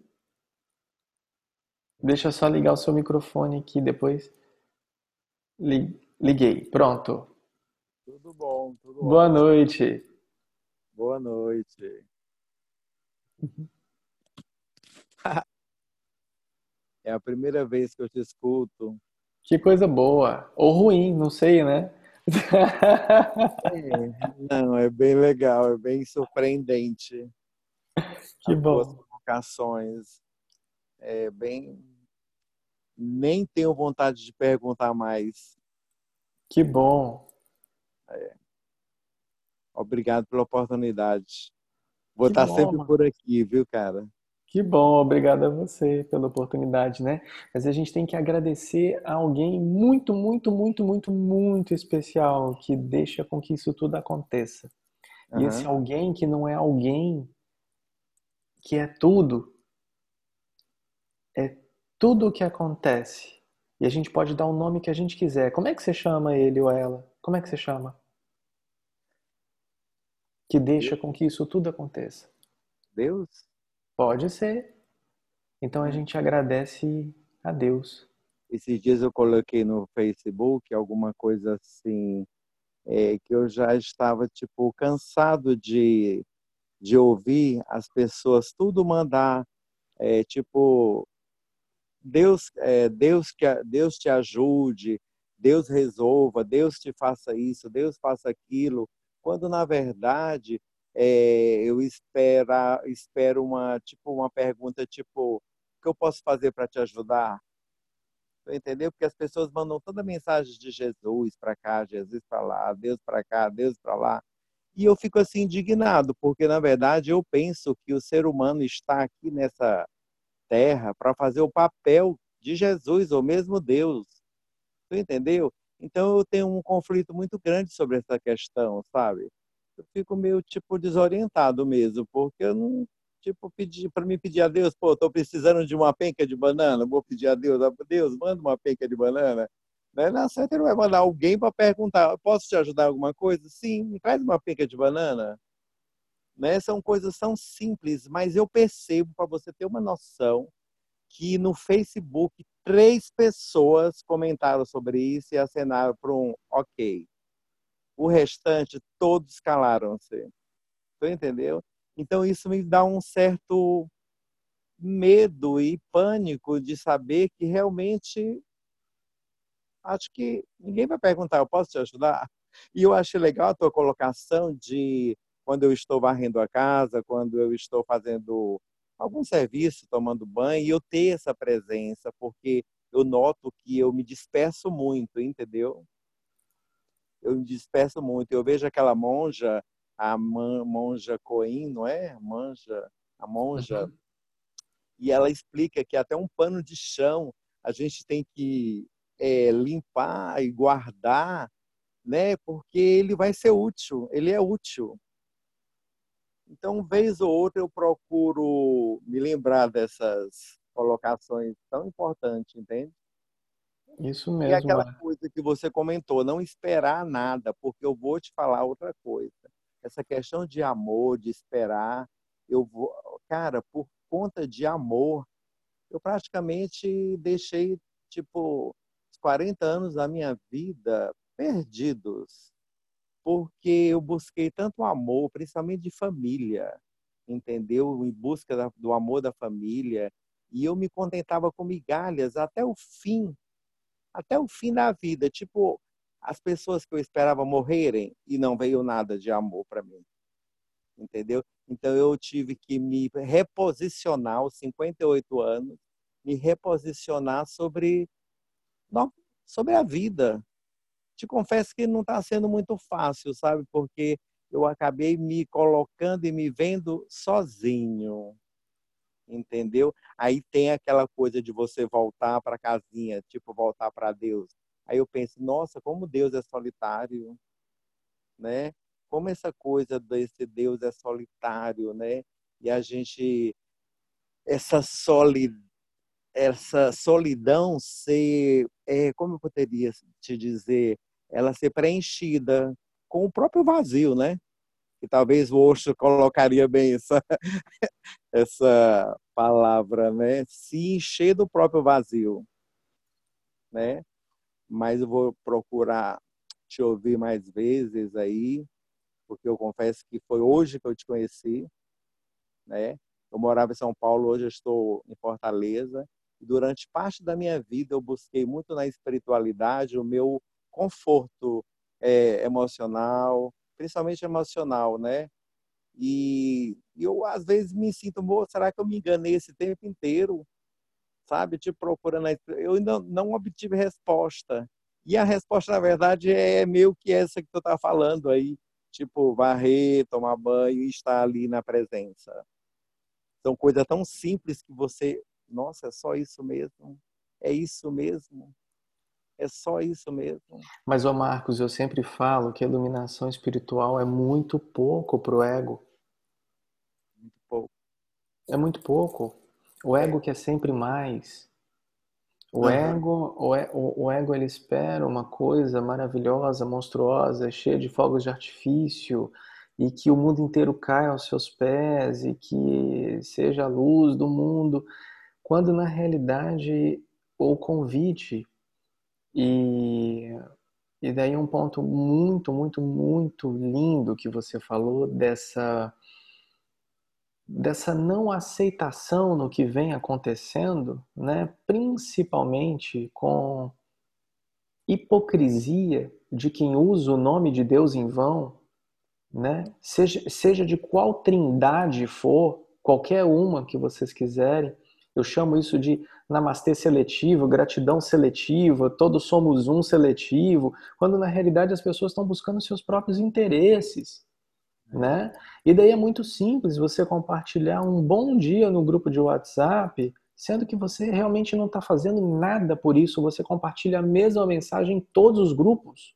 Deixa eu só ligar o seu microfone aqui depois. Liguei, pronto. Tudo bom, tudo Boa ótimo. noite. Boa noite. é a primeira vez que eu te escuto. Que coisa boa. Ou ruim, não sei, né? é, não, é bem legal, é bem surpreendente. Que As bom. As É bem nem tenho vontade de perguntar mais. Que bom. É. Obrigado pela oportunidade. Vou que estar bom. sempre por aqui, viu, cara? Que bom, obrigado a você pela oportunidade, né? Mas a gente tem que agradecer a alguém muito, muito, muito, muito, muito especial que deixa com que isso tudo aconteça. Uhum. E esse alguém que não é alguém que é tudo, é tudo o que acontece. E a gente pode dar o nome que a gente quiser. Como é que você chama ele ou ela? Como é que você chama? Que deixa com que isso tudo aconteça. Deus? Pode ser. Então a gente agradece a Deus. Esses dias eu coloquei no Facebook alguma coisa assim, é, que eu já estava tipo cansado de, de ouvir as pessoas tudo mandar, é, tipo Deus, é, Deus, que, Deus te ajude, Deus resolva, Deus te faça isso, Deus faça aquilo, quando na verdade é, eu espero, espero uma tipo uma pergunta tipo o que eu posso fazer para te ajudar? Entendeu? Porque as pessoas mandam toda mensagem de Jesus para cá, Jesus para lá, Deus para cá, Deus para lá. E eu fico assim indignado, porque na verdade eu penso que o ser humano está aqui nessa terra para fazer o papel de Jesus, ou mesmo Deus. Tu entendeu? Então eu tenho um conflito muito grande sobre essa questão, sabe? Eu fico meio tipo desorientado mesmo, porque eu não tipo pedir para me pedir a Deus, pô, estou precisando de uma penca de banana, vou pedir a Deus, Deus, manda uma penca de banana. Né? Na certa ele vai mandar alguém para perguntar, posso te ajudar em alguma coisa? Sim, me traz uma penca de banana. Né? São coisas tão simples, mas eu percebo, para você ter uma noção, que no Facebook três pessoas comentaram sobre isso e acenaram para um ok. O restante, todos calaram-se. Você entendeu? Então, isso me dá um certo medo e pânico de saber que realmente acho que ninguém vai perguntar, eu posso te ajudar? E eu acho legal a tua colocação de quando eu estou varrendo a casa, quando eu estou fazendo algum serviço, tomando banho, e eu ter essa presença, porque eu noto que eu me disperso muito, entendeu? Eu me disperso muito. Eu vejo aquela monja, a monja Coin, não é? Manja, a monja, uhum. e ela explica que até um pano de chão a gente tem que é, limpar e guardar, né? Porque ele vai ser útil, ele é útil. Então, vez ou outra, eu procuro me lembrar dessas colocações tão importantes, entende? Isso mesmo. E aquela coisa que você comentou, não esperar nada, porque eu vou te falar outra coisa. Essa questão de amor, de esperar, eu vou, cara, por conta de amor, eu praticamente deixei, tipo, 40 anos da minha vida perdidos, porque eu busquei tanto amor, principalmente de família, entendeu? Em busca do amor da família, e eu me contentava com migalhas até o fim, até o fim da vida. Tipo, as pessoas que eu esperava morrerem e não veio nada de amor para mim. Entendeu? Então eu tive que me reposicionar aos 58 anos, me reposicionar sobre sobre a vida. Te confesso que não está sendo muito fácil, sabe? Porque eu acabei me colocando e me vendo sozinho entendeu? Aí tem aquela coisa de você voltar para a casinha, tipo voltar para Deus. Aí eu penso, nossa, como Deus é solitário, né? Como essa coisa desse Deus é solitário, né? E a gente essa solidão essa solidão ser, é, como eu poderia te dizer, ela ser preenchida com o próprio vazio, né? Que talvez o Osho colocaria bem essa, essa palavra, né? Se encher do próprio vazio, né? Mas eu vou procurar te ouvir mais vezes aí, porque eu confesso que foi hoje que eu te conheci, né? Eu morava em São Paulo, hoje eu estou em Fortaleza. E durante parte da minha vida eu busquei muito na espiritualidade o meu conforto é, emocional, principalmente emocional, né? E eu às vezes me sinto, será que eu me enganei esse tempo inteiro? Sabe, te procurando, eu ainda não obtive resposta. E a resposta, na verdade, é meio que essa que tu tá falando aí, tipo, varrer, tomar banho e estar ali na presença. São coisas tão simples que você, nossa, é só isso mesmo? É isso mesmo? É só isso mesmo. Mas, ô Marcos, eu sempre falo que a iluminação espiritual é muito pouco para o ego. Muito pouco. É muito pouco. O ego quer sempre mais. O uhum. ego, o, o ego ele espera uma coisa maravilhosa, monstruosa, cheia de fogos de artifício e que o mundo inteiro caia aos seus pés e que seja a luz do mundo, quando na realidade o convite e, e daí um ponto muito, muito, muito lindo que você falou dessa dessa não aceitação no que vem acontecendo, né? Principalmente com hipocrisia de quem usa o nome de Deus em vão, né? Seja, seja de qual trindade for, qualquer uma que vocês quiserem, eu chamo isso de namastê seletivo, gratidão seletiva, todos somos um seletivo, quando na realidade as pessoas estão buscando seus próprios interesses, né? E daí é muito simples você compartilhar um bom dia no grupo de WhatsApp, sendo que você realmente não está fazendo nada por isso, você compartilha a mesma mensagem em todos os grupos.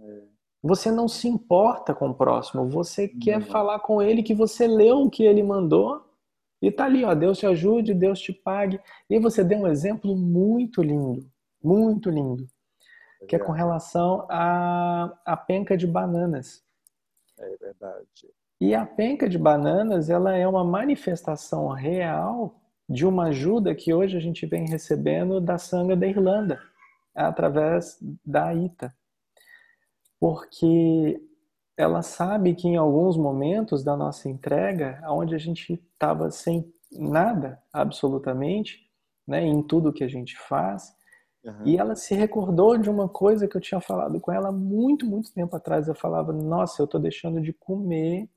É. Você não se importa com o próximo, você quer falar com ele que você leu o que ele mandou e tá ali, ó, Deus te ajude, Deus te pague. E você deu um exemplo muito lindo, muito lindo, que é com relação à, à penca de bananas. É verdade. E a penca de bananas, ela é uma manifestação real de uma ajuda que hoje a gente vem recebendo da sanga da Irlanda, através da ITA. Porque ela sabe que em alguns momentos da nossa entrega, onde a gente estava sem nada, absolutamente, né, em tudo que a gente faz, uhum. e ela se recordou de uma coisa que eu tinha falado com ela muito, muito tempo atrás. Eu falava, nossa, eu estou deixando de comer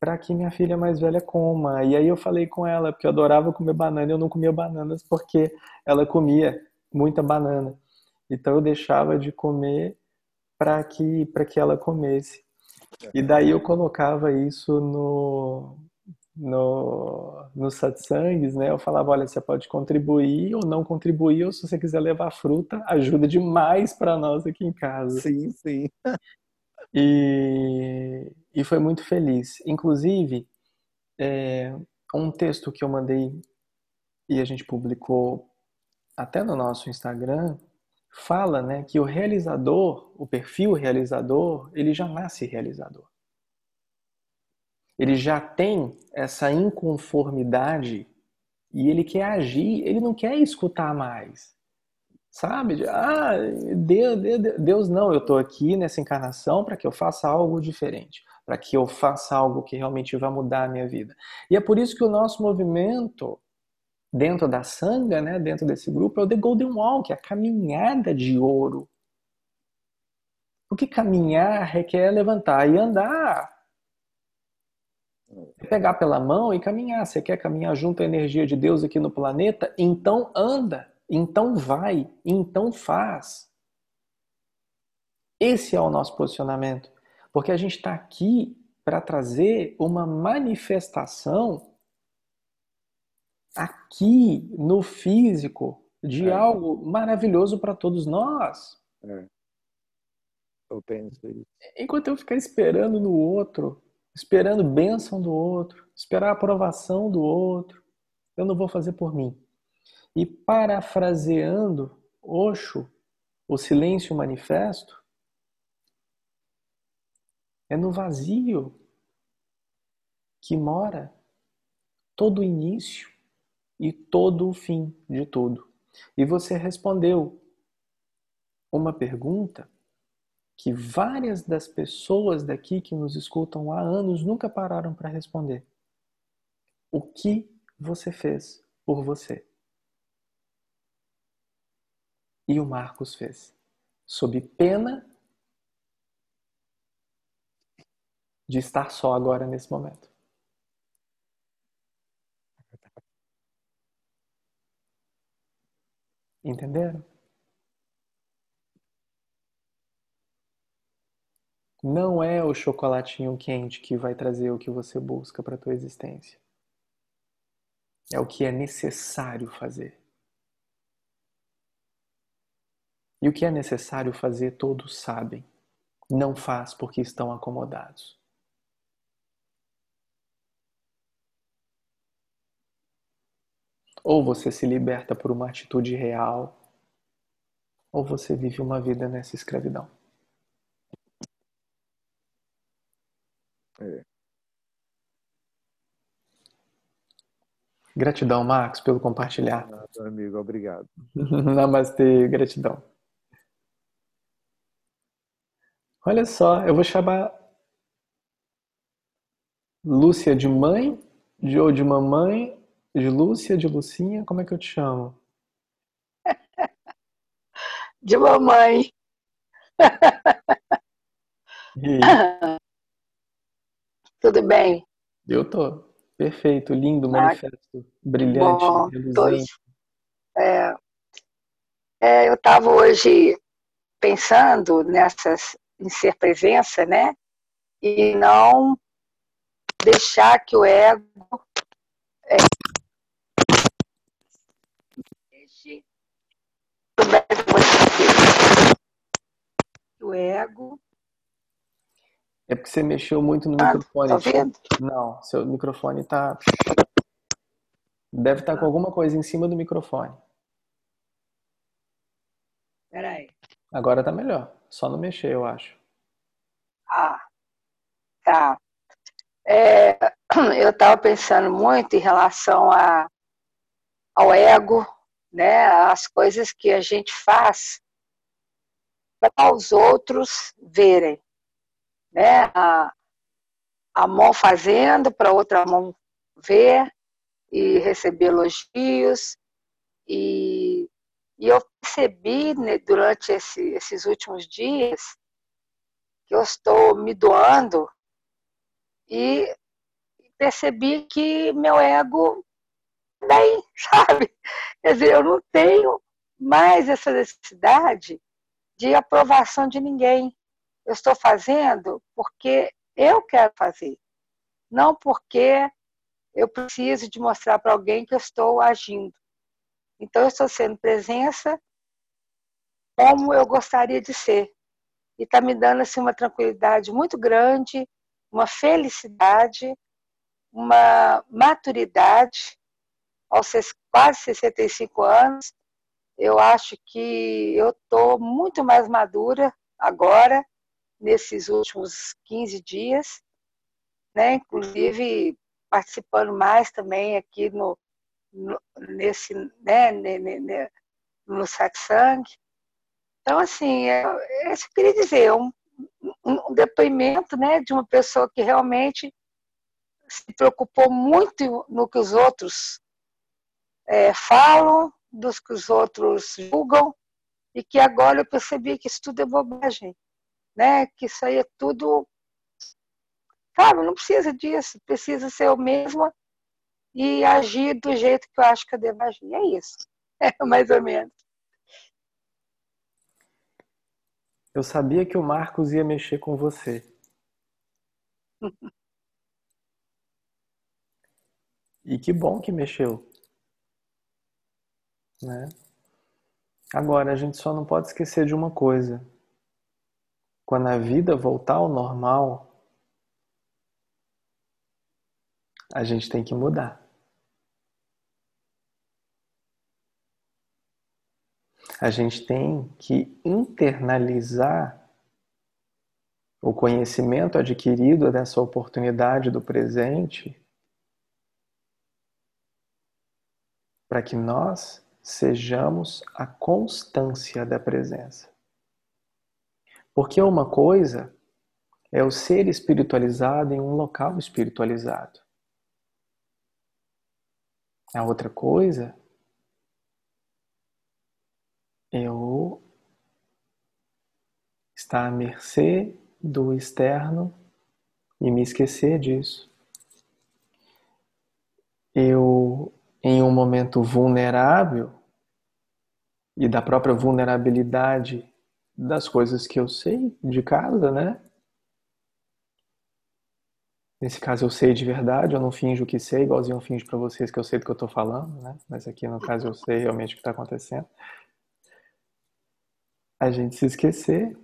para que minha filha mais velha coma. E aí eu falei com ela, porque eu adorava comer banana, e eu não comia bananas porque ela comia muita banana. Então eu deixava de comer para que para que ela comesse. E daí eu colocava isso no, no, no satsangs, né? Eu falava, olha, você pode contribuir ou não contribuir, ou se você quiser levar fruta, ajuda demais para nós aqui em casa. Sim, sim. E, e foi muito feliz. Inclusive, é, um texto que eu mandei e a gente publicou até no nosso Instagram, fala né, que o realizador, o perfil realizador, ele já nasce realizador. Ele já tem essa inconformidade e ele quer agir, ele não quer escutar mais. Sabe? Ah, Deus, Deus não, eu estou aqui nessa encarnação para que eu faça algo diferente, para que eu faça algo que realmente vai mudar a minha vida. E é por isso que o nosso movimento dentro da sanga, né, dentro desse grupo, é o The Golden Walk, a caminhada de ouro. Porque caminhar requer levantar e andar. É pegar pela mão e caminhar. Você quer caminhar junto à energia de Deus aqui no planeta? Então anda, então vai, então faz. Esse é o nosso posicionamento. Porque a gente está aqui para trazer uma manifestação aqui no físico de é. algo maravilhoso para todos nós. É. Eu penso isso. Enquanto eu ficar esperando no outro, esperando bênção do outro, esperar a aprovação do outro, eu não vou fazer por mim. E parafraseando Osho, o silêncio manifesto, é no vazio que mora todo o início e todo o fim de tudo. E você respondeu uma pergunta que várias das pessoas daqui que nos escutam há anos nunca pararam para responder. O que você fez por você? E o Marcos fez, sob pena de estar só agora nesse momento. Entenderam? Não é o chocolatinho quente que vai trazer o que você busca para a tua existência. É o que é necessário fazer. E o que é necessário fazer todos sabem. Não faz porque estão acomodados. Ou você se liberta por uma atitude real, ou você vive uma vida nessa escravidão. É. Gratidão, Marcos, pelo compartilhar. Nada, amigo, obrigado. Namastê, gratidão. Olha só, eu vou chamar Lúcia de mãe, Joe de mamãe, de Lúcia, de Lucinha, como é que eu te chamo? De mamãe. Tudo bem? Eu tô. Perfeito, lindo, manifesto, brilhante, bom, reluzente. É, é, eu estava hoje pensando nessas, em ser presença, né? E não deixar que o ego é, deixe o ego é porque você mexeu muito no ah, microfone. Tá vendo? Não, seu microfone tá. Deve estar tá com alguma coisa em cima do microfone. Peraí. Agora tá melhor. Só não mexer, eu acho. Ah, tá. É, eu estava pensando muito em relação a, ao ego, né? As coisas que a gente faz para os outros verem né? A, a mão fazendo para outra mão ver e receber elogios. E, e eu percebi né, durante esse, esses últimos dias que eu estou me doando e percebi que meu ego bem, sabe? Quer dizer, eu não tenho mais essa necessidade de aprovação de ninguém eu estou fazendo porque eu quero fazer, não porque eu preciso de mostrar para alguém que eu estou agindo. Então, eu estou sendo presença como eu gostaria de ser. E está me dando assim, uma tranquilidade muito grande, uma felicidade, uma maturidade. Aos quase 65 anos, eu acho que eu estou muito mais madura agora nesses últimos 15 dias, né? inclusive participando mais também aqui no, no, nesse, né, no satsang. Então, assim, é, é isso que eu queria dizer, um, um, depoimento né, de uma pessoa que realmente se preocupou muito no que os outros é, falam, dos que os outros julgam, e que agora eu percebi que isso tudo é bobagem, né? Que isso aí é tudo, sabe? Não precisa disso, precisa ser o mesmo e agir do jeito que eu acho que eu devo agir. É isso, é mais ou menos. Eu sabia que o Marcos ia mexer com você. e que bom que mexeu. Né? Agora, a gente só não pode esquecer de uma coisa. Quando a vida voltar ao normal, a gente tem que mudar. A gente tem que internalizar o conhecimento adquirido dessa oportunidade do presente para que nós sejamos a constância da presença. Porque uma coisa é o ser espiritualizado em um local espiritualizado. A outra coisa é o estar à mercê do externo e me esquecer disso. Eu em um momento vulnerável e da própria vulnerabilidade das coisas que eu sei de casa, né? Nesse caso eu sei de verdade, eu não finjo que sei, igualzinho eu finjo para vocês que eu sei do que eu estou falando, né? Mas aqui no caso eu sei realmente o que está acontecendo. A gente se esquecer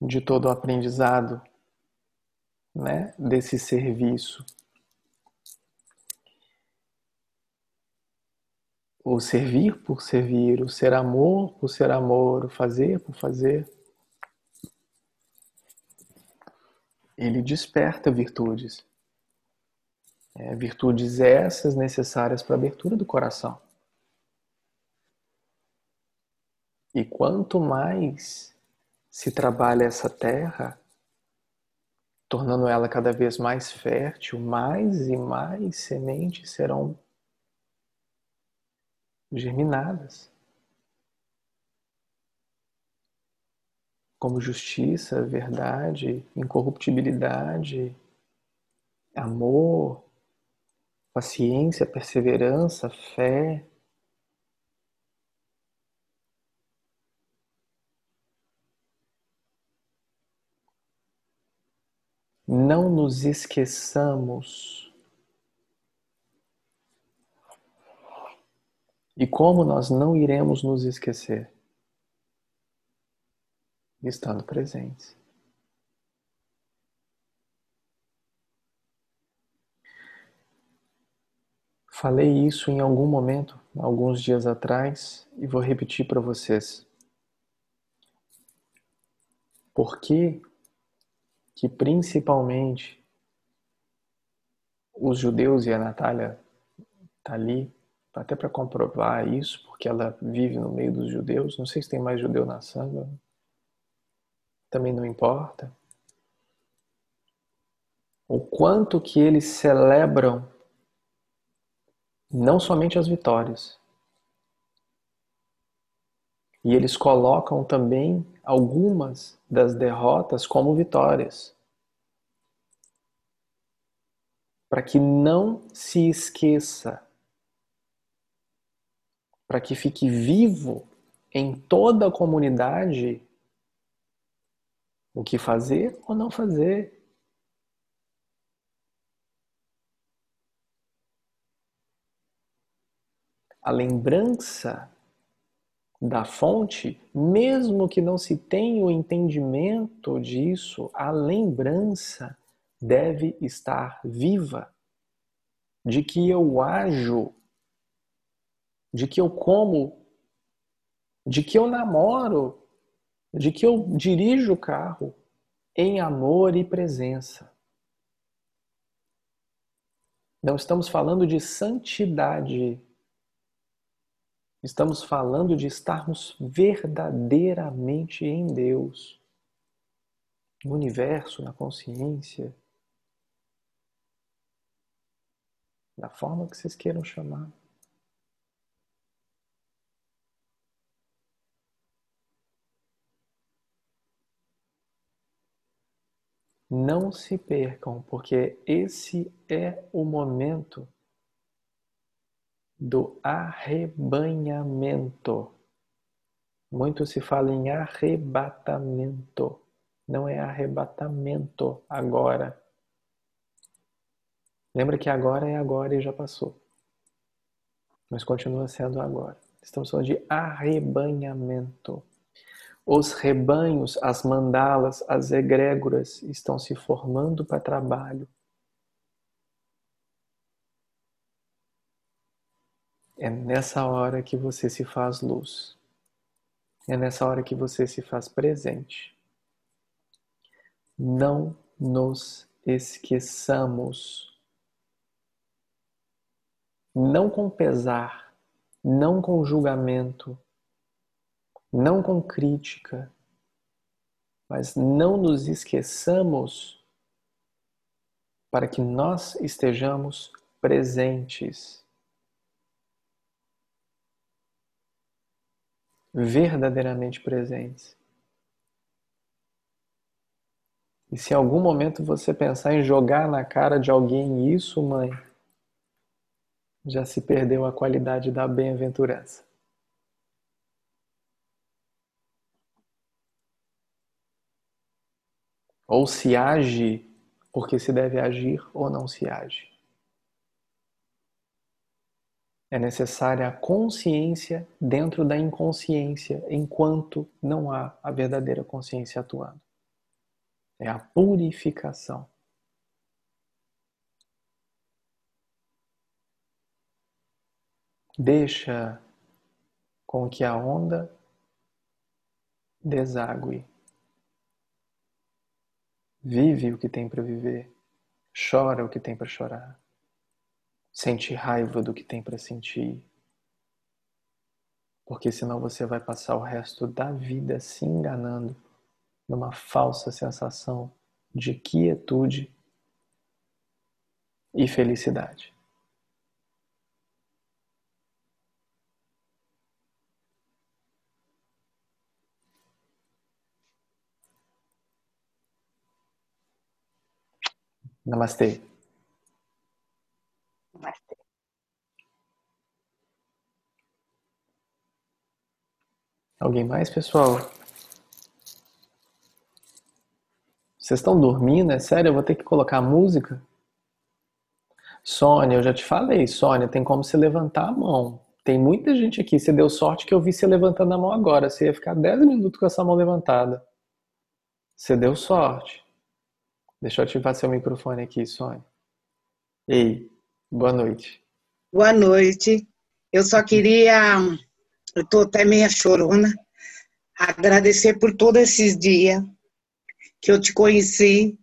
de todo o aprendizado, né? Desse serviço o servir por servir, o ser amor por ser amor, o fazer por fazer. Ele desperta virtudes. É, virtudes essas necessárias para a abertura do coração. E quanto mais se trabalha essa terra, tornando ela cada vez mais fértil, mais e mais sementes serão germinadas. Como justiça, verdade, incorruptibilidade, amor, paciência, perseverança, fé. Não nos esqueçamos E como nós não iremos nos esquecer? Estando presentes. Falei isso em algum momento, alguns dias atrás, e vou repetir para vocês. Por que, que principalmente os judeus e a Natália tá ali até para comprovar isso, porque ela vive no meio dos judeus. Não sei se tem mais judeu na samba. Também não importa. O quanto que eles celebram não somente as vitórias. E eles colocam também algumas das derrotas como vitórias. Para que não se esqueça para que fique vivo em toda a comunidade o que fazer ou não fazer. A lembrança da fonte, mesmo que não se tenha o entendimento disso, a lembrança deve estar viva de que eu ajo de que eu como, de que eu namoro, de que eu dirijo o carro em amor e presença. Não estamos falando de santidade. Estamos falando de estarmos verdadeiramente em Deus, no universo, na consciência, da forma que vocês queiram chamar. Não se percam, porque esse é o momento do arrebanhamento. Muito se fala em arrebatamento. Não é arrebatamento agora. Lembra que agora é agora e já passou. Mas continua sendo agora. Estamos falando de arrebanhamento. Os rebanhos, as mandalas, as egrégoras estão se formando para trabalho. É nessa hora que você se faz luz. É nessa hora que você se faz presente. Não nos esqueçamos. Não com pesar, não com julgamento, não com crítica, mas não nos esqueçamos para que nós estejamos presentes. Verdadeiramente presentes. E se em algum momento você pensar em jogar na cara de alguém isso, mãe, já se perdeu a qualidade da bem-aventurança. Ou se age porque se deve agir ou não se age. É necessária a consciência dentro da inconsciência, enquanto não há a verdadeira consciência atuando. É a purificação. Deixa com que a onda desague Vive o que tem para viver, chora o que tem para chorar, sente raiva do que tem para sentir. Porque senão você vai passar o resto da vida se enganando numa falsa sensação de quietude e felicidade. Namastê. Namastê. Alguém mais, pessoal? Vocês estão dormindo? É sério? Eu vou ter que colocar música? Sônia, eu já te falei, Sônia, tem como você levantar a mão. Tem muita gente aqui. Você deu sorte que eu vi você levantando a mão agora. Você ia ficar 10 minutos com essa mão levantada. Você deu sorte. Deixa eu ativar seu microfone aqui, Sônia. Ei, boa noite. Boa noite. Eu só queria, eu tô até meia chorona, agradecer por todos esses dias que eu te conheci,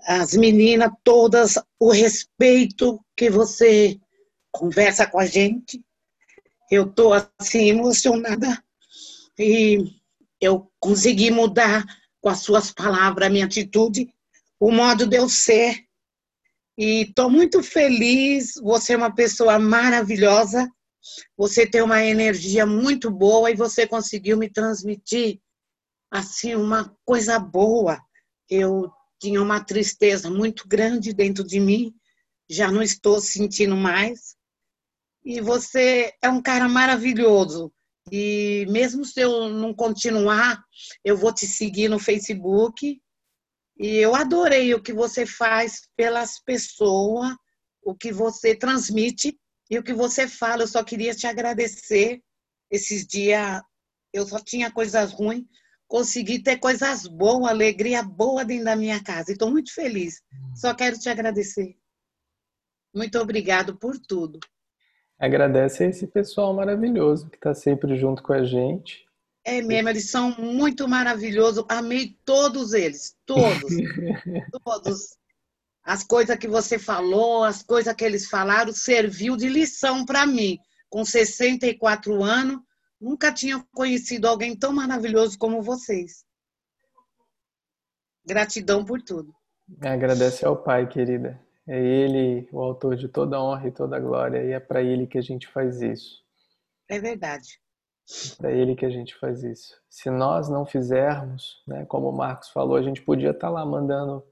as meninas todas, o respeito que você conversa com a gente. Eu tô assim emocionada e eu consegui mudar com as suas palavras a minha atitude o modo de eu ser. E estou muito feliz. Você é uma pessoa maravilhosa. Você tem uma energia muito boa e você conseguiu me transmitir assim uma coisa boa. Eu tinha uma tristeza muito grande dentro de mim, já não estou sentindo mais. E você é um cara maravilhoso. E mesmo se eu não continuar, eu vou te seguir no Facebook e eu adorei o que você faz pelas pessoas, o que você transmite e o que você fala. Eu só queria te agradecer. Esses dias eu só tinha coisas ruins, consegui ter coisas boas, alegria boa dentro da minha casa. Estou muito feliz. Só quero te agradecer. Muito obrigado por tudo. Agradece a esse pessoal maravilhoso que está sempre junto com a gente. É mesmo, eles são muito maravilhosos. Amei todos eles, todos, todos. as coisas que você falou, as coisas que eles falaram, serviu de lição para mim. Com 64 anos, nunca tinha conhecido alguém tão maravilhoso como vocês. Gratidão por tudo. Agradece ao Pai, querida. É Ele o autor de toda a honra e toda a glória, e é para Ele que a gente faz isso. É verdade. É para Ele que a gente faz isso. Se nós não fizermos, né, como o Marcos falou, a gente podia estar tá lá mandando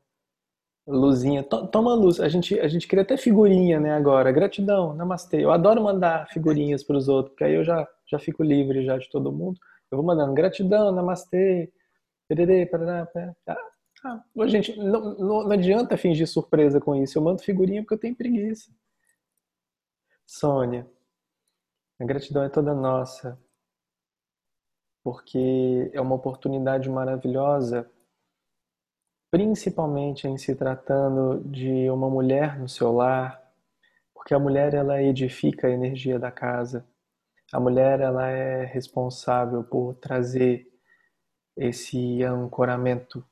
luzinha. Toma luz. A gente, a gente cria até figurinha, né, agora. Gratidão, namastê. Eu adoro mandar figurinhas para os outros, porque aí eu já, já fico livre já de todo mundo. Eu vou mandando gratidão, namastê, pererê, parará, parará. Ah, gente, não, não, não adianta fingir surpresa com isso. Eu mando figurinha porque eu tenho preguiça. Sônia, a gratidão é toda nossa, porque é uma oportunidade maravilhosa, principalmente em se tratando de uma mulher no seu lar, porque a mulher ela edifica a energia da casa. A mulher ela é responsável por trazer esse ancoramento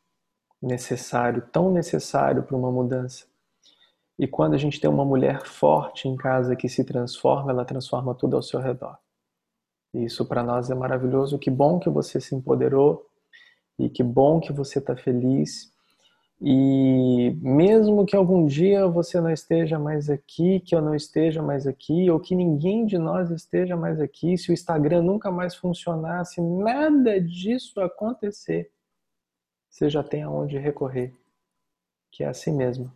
necessário, tão necessário para uma mudança. E quando a gente tem uma mulher forte em casa que se transforma, ela transforma tudo ao seu redor. Isso para nós é maravilhoso. Que bom que você se empoderou e que bom que você está feliz. E mesmo que algum dia você não esteja mais aqui, que eu não esteja mais aqui, ou que ninguém de nós esteja mais aqui, se o Instagram nunca mais funcionar, se nada disso acontecer, você já tem aonde recorrer, que é a si mesmo.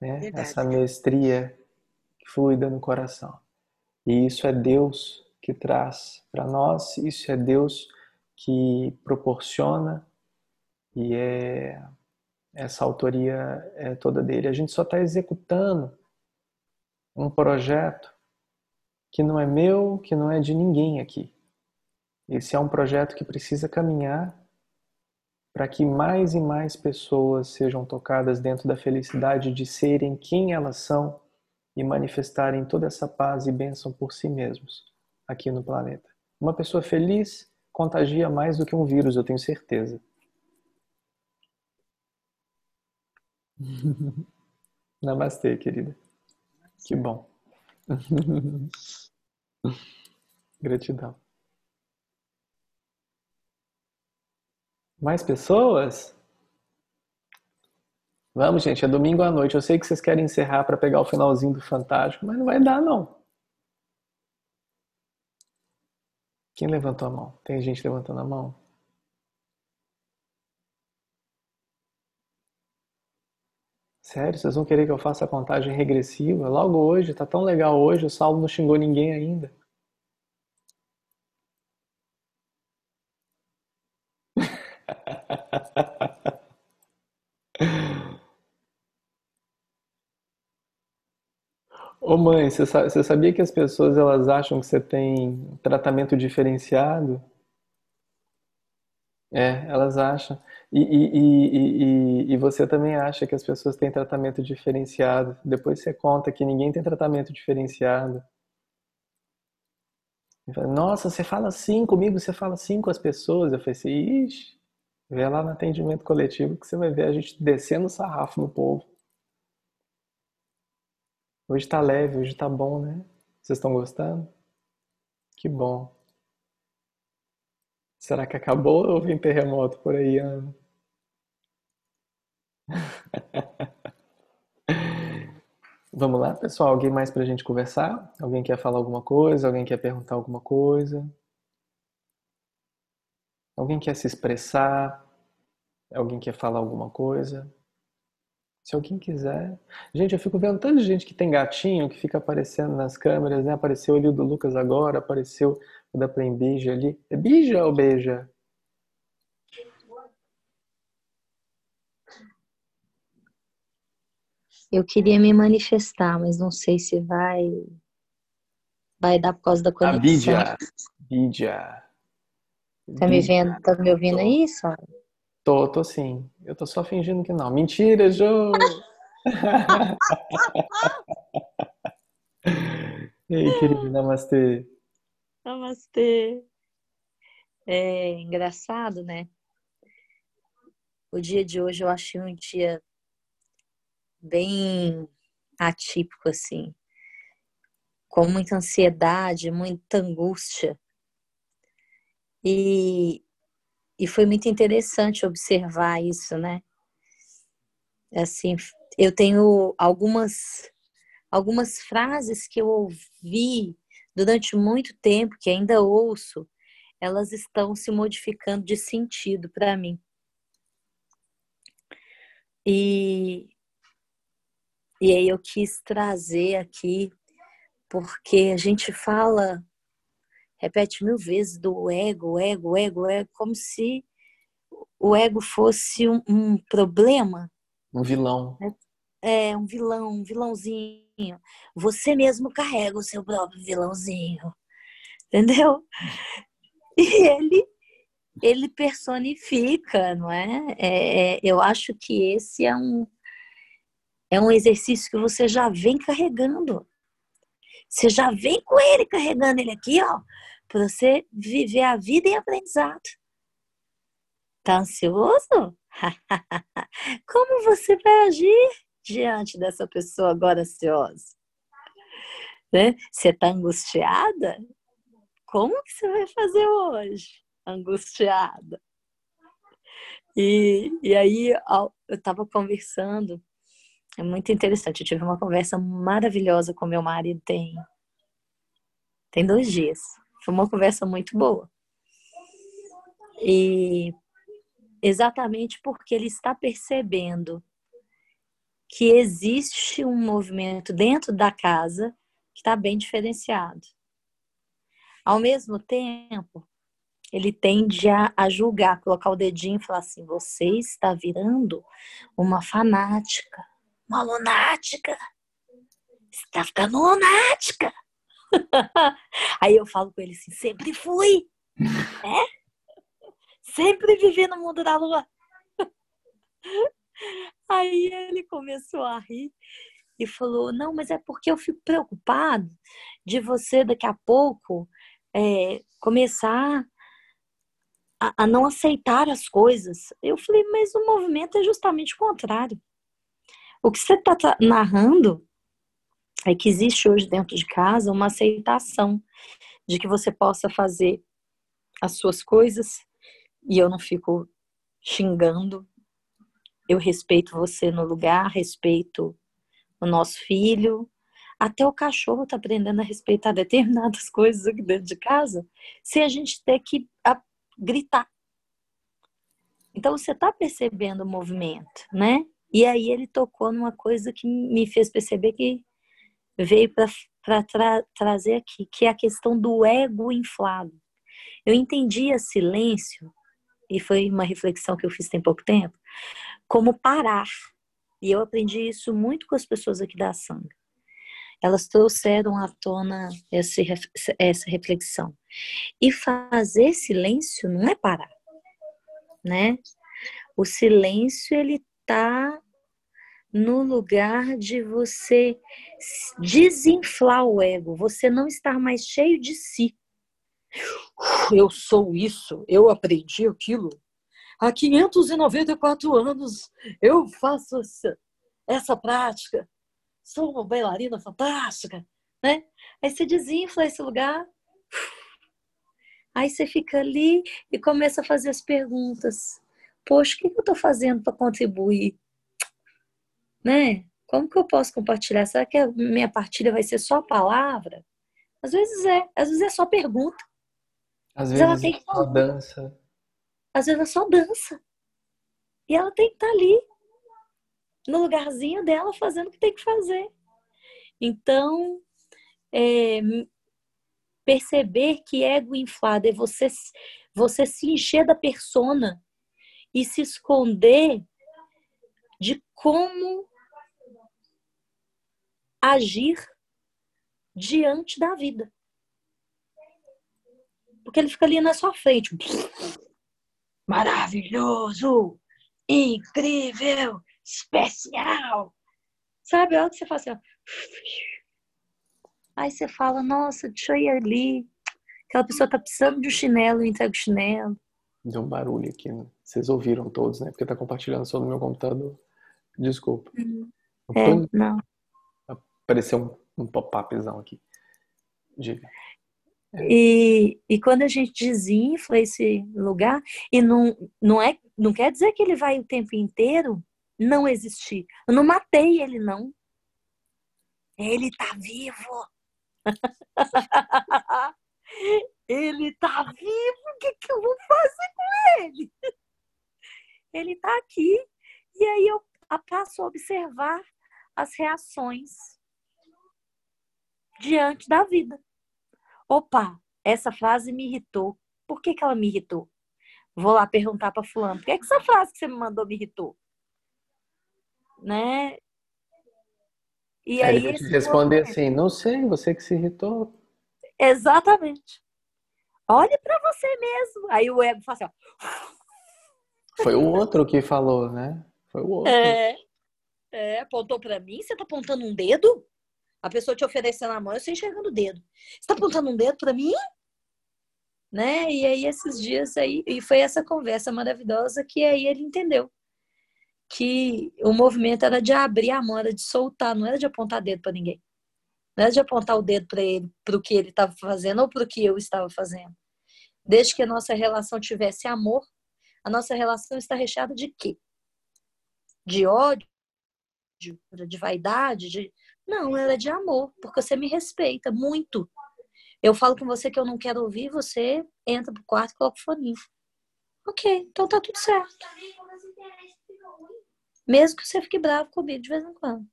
Né? Essa mestria fluida no coração. E isso é Deus que traz para nós, isso é Deus que proporciona e é essa autoria é toda dele. A gente só está executando um projeto que não é meu, que não é de ninguém aqui. Esse é um projeto que precisa caminhar para que mais e mais pessoas sejam tocadas dentro da felicidade de serem quem elas são e manifestarem toda essa paz e bênção por si mesmos aqui no planeta. Uma pessoa feliz contagia mais do que um vírus, eu tenho certeza. Namastê, querida. Que bom. Gratidão. Mais pessoas? Vamos, gente, é domingo à noite. Eu sei que vocês querem encerrar para pegar o finalzinho do Fantástico, mas não vai dar, não. Quem levantou a mão? Tem gente levantando a mão? Sério, vocês vão querer que eu faça a contagem regressiva? Logo hoje, tá tão legal hoje, o Saulo não xingou ninguém ainda. Ô mãe, você, sabia que as pessoas elas acham que você tem tratamento diferenciado? É, elas acham. E, e, e, e, e você também acha que as pessoas têm tratamento diferenciado. Depois você conta que ninguém tem tratamento diferenciado. Nossa, você fala assim comigo, você fala assim com as pessoas. Eu falei assim, ixi, vê lá no atendimento coletivo que você vai ver a gente descendo o sarrafo no povo. Hoje tá leve, hoje tá bom, né? Vocês estão gostando? Que bom. Será que acabou ou vem terremoto por aí, Ana? Vamos lá, pessoal? Alguém mais pra gente conversar? Alguém quer falar alguma coisa? Alguém quer perguntar alguma coisa? Alguém quer se expressar? Alguém quer falar alguma coisa? Se alguém quiser. Gente, eu fico vendo tanta gente que tem gatinho que fica aparecendo nas câmeras, né? Apareceu ali o do Lucas agora, apareceu o da Plain Bija ali. É Bija ou Beija? Eu queria me manifestar, mas não sei se vai vai dar por causa da conexão. A Bídia. Bídia. Tá me vendo, tá me ouvindo aí, só? Tô, tô sim. Eu tô só fingindo que não. Mentira, Jô! Ei, querida, namastê. Namastê. É engraçado, né? O dia de hoje eu achei um dia bem atípico, assim, com muita ansiedade, muita angústia. E, e foi muito interessante observar isso, né? Assim, eu tenho algumas algumas frases que eu ouvi durante muito tempo, que ainda ouço, elas estão se modificando de sentido para mim. E, e aí eu quis trazer aqui, porque a gente fala, repete mil vezes do ego, ego, ego, ego, como se o ego fosse um, um problema. Um vilão. É, é, um vilão, um vilãozinho. Você mesmo carrega o seu próprio vilãozinho. Entendeu? E ele ele personifica, não é? é? é? Eu acho que esse é um, é um exercício que você já vem carregando. Você já vem com ele carregando ele aqui, ó, para você viver a vida em aprendizado. Tá ansioso? Como você vai agir diante dessa pessoa agora ansiosa? Né? Você tá angustiada? Como que você vai fazer hoje? angustiada. E, e aí eu estava conversando, é muito interessante, eu tive uma conversa maravilhosa com meu marido tem, tem dois dias. Foi uma conversa muito boa. E exatamente porque ele está percebendo que existe um movimento dentro da casa que está bem diferenciado. Ao mesmo tempo, ele tende a, a julgar, colocar o dedinho e falar assim: você está virando uma fanática, uma lunática, está ficando lunática. Aí eu falo com ele assim: sempre fui, né? Sempre vivi no mundo da lua. Aí ele começou a rir e falou: Não, mas é porque eu fico preocupado de você daqui a pouco é, começar a, a não aceitar as coisas. Eu falei, mas o movimento é justamente o contrário. O que você está narrando é que existe hoje dentro de casa uma aceitação de que você possa fazer as suas coisas e eu não fico xingando. Eu respeito você no lugar, respeito o nosso filho. Até o cachorro está aprendendo a respeitar determinadas coisas aqui dentro de casa, sem a gente ter que gritar. Então você está percebendo o movimento, né? E aí ele tocou numa coisa que me fez perceber que veio para tra trazer aqui, que é a questão do ego inflado. Eu entendia silêncio, e foi uma reflexão que eu fiz tem pouco tempo, como parar. E eu aprendi isso muito com as pessoas aqui da Sangha. Elas trouxeram à tona essa, essa reflexão. E fazer silêncio não é parar, né? O silêncio ele tá no lugar de você desinflar o ego, você não estar mais cheio de si. Eu sou isso, eu aprendi aquilo. Há 594 anos eu faço essa, essa prática. Sou uma bailarina fantástica, né? Aí você desinfla esse lugar Aí você fica ali e começa a fazer as perguntas. Poxa, o que eu estou fazendo para contribuir? Né? Como que eu posso compartilhar? Será que a minha partilha vai ser só palavra? Às vezes é, às vezes é só pergunta. Às vezes ela tem é só dança. Às vezes é só dança. E ela tem que estar tá ali, no lugarzinho dela, fazendo o que tem que fazer. Então, é, perceber que ego inflado é você, você se encher da persona e se esconder de como agir diante da vida. Porque ele fica ali na sua frente. Maravilhoso! Incrível! Especial! Sabe? A hora que você fala assim, ó, Aí você fala, nossa, deixa eu ir ali. Aquela pessoa tá precisando de um chinelo, eu entrego o chinelo. Deu um barulho aqui, né? Vocês ouviram todos, né? Porque tá compartilhando só no meu computador. Desculpa. Uhum. É, não. Apareceu um, um pop-upzão aqui. Diga. E, e quando a gente desinfla esse lugar, e não, não, é, não quer dizer que ele vai o tempo inteiro não existir. Eu não matei ele, não. Ele tá vivo. ele tá vivo. O que, que eu vou fazer com ele? Ele tá aqui. E aí eu passo a observar as reações diante da vida. Opa, essa frase me irritou. Por que, que ela me irritou? Vou lá perguntar para fulano. Por que, que essa frase que você me mandou me irritou? Né? E aí, ele vai te responder momento... assim, não sei, você que se irritou. Exatamente. Olhe para você mesmo. Aí o ego fala assim, ó. Foi o outro que falou, né? Foi o outro. É, é apontou para mim, você tá apontando um dedo? A pessoa te oferecendo a mão, eu estou enxergando o dedo. Você está apontando um dedo para mim? Né? E aí esses dias aí, e foi essa conversa maravilhosa que aí ele entendeu que o movimento era de abrir a mão, era de soltar, não era de apontar dedo para ninguém. Não era de apontar o dedo para ele, para o que ele estava fazendo ou para o que eu estava fazendo. Desde que a nossa relação tivesse amor, a nossa relação está recheada de quê? De ódio, de vaidade, de não, ela é de amor, porque você me respeita muito. Eu falo com você que eu não quero ouvir, você entra pro quarto e coloca o fone. Ok, então tá tudo certo. Mesmo que você fique bravo comigo de vez em quando.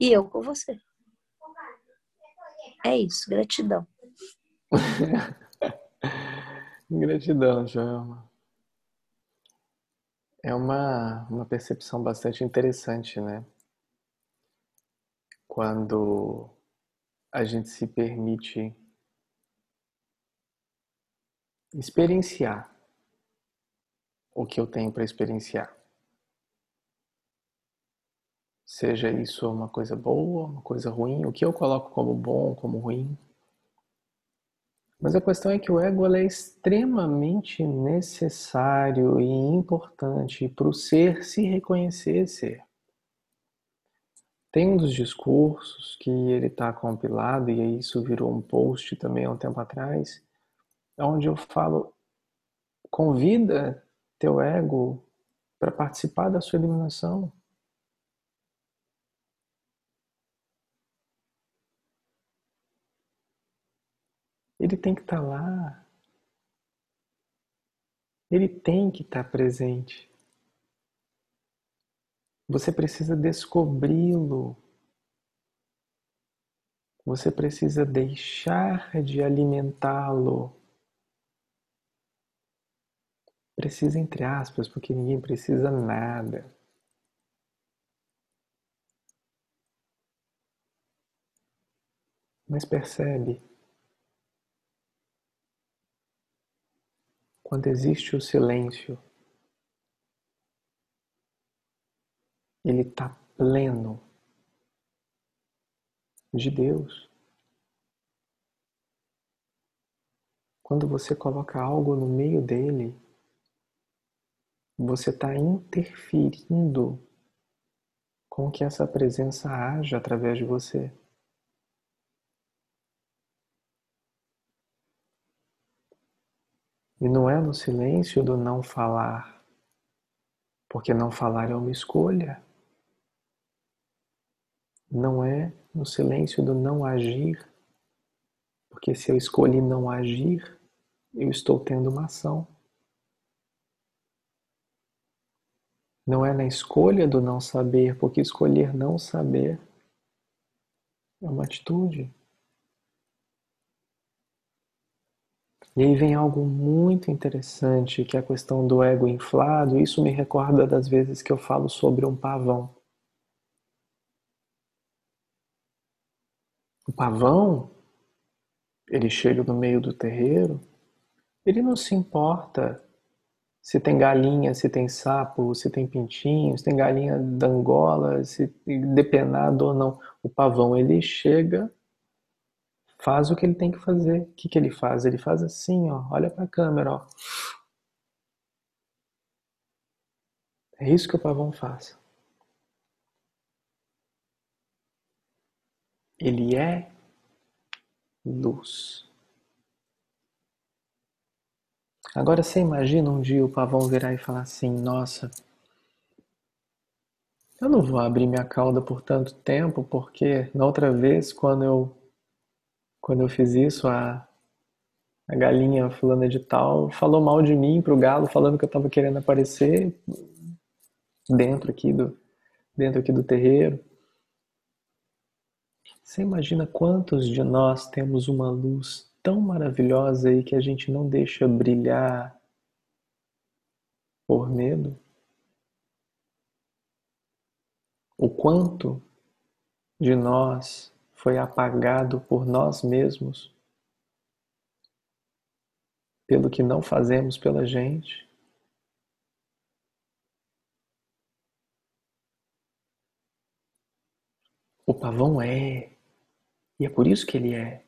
E eu com você. É isso, gratidão. gratidão, Joelma. É uma, uma percepção bastante interessante, né? Quando a gente se permite experienciar o que eu tenho para experienciar. Seja isso uma coisa boa, uma coisa ruim, o que eu coloco como bom, como ruim. Mas a questão é que o ego é extremamente necessário e importante para o ser se reconhecer ser. Tem um dos discursos que ele está compilado, e isso virou um post também há um tempo atrás, onde eu falo: convida teu ego para participar da sua eliminação. Ele tem que estar tá lá. Ele tem que estar tá presente. Você precisa descobri-lo. Você precisa deixar de alimentá-lo. Precisa entre aspas, porque ninguém precisa nada. Mas percebe? Quando existe o silêncio, ele está pleno de Deus. Quando você coloca algo no meio dele, você está interferindo com que essa presença haja através de você. E não é no silêncio do não falar, porque não falar é uma escolha não é no silêncio do não agir, porque se eu escolhi não agir, eu estou tendo uma ação. Não é na escolha do não saber, porque escolher não saber é uma atitude. E aí vem algo muito interessante, que é a questão do ego inflado. Isso me recorda das vezes que eu falo sobre um pavão. O pavão, ele chega no meio do terreiro, ele não se importa se tem galinha, se tem sapo, se tem pintinho, se tem galinha da Angola, se depenado ou não. O pavão, ele chega, faz o que ele tem que fazer. O que, que ele faz? Ele faz assim, ó, olha para a câmera, ó. É isso que o pavão faz. Ele é luz. Agora você imagina um dia o pavão virar e falar assim: Nossa, eu não vou abrir minha cauda por tanto tempo, porque na outra vez, quando eu, quando eu fiz isso, a, a galinha fulana de tal falou mal de mim pro galo, falando que eu estava querendo aparecer dentro aqui do, dentro aqui do terreiro. Você imagina quantos de nós temos uma luz tão maravilhosa aí que a gente não deixa brilhar por medo? O quanto de nós foi apagado por nós mesmos, pelo que não fazemos pela gente? O pavão é, e é por isso que ele é.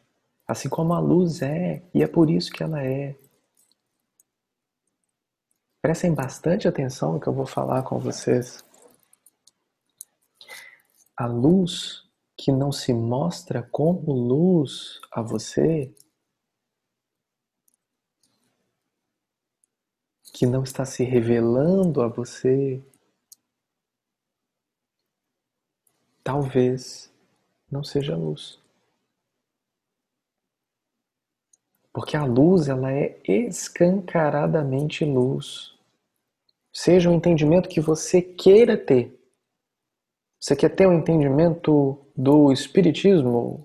Assim como a luz é, e é por isso que ela é. Prestem bastante atenção no que eu vou falar com vocês. A luz que não se mostra como luz a você, que não está se revelando a você, talvez não seja luz. Porque a luz, ela é escancaradamente luz. Seja o entendimento que você queira ter. Você quer ter um entendimento do espiritismo?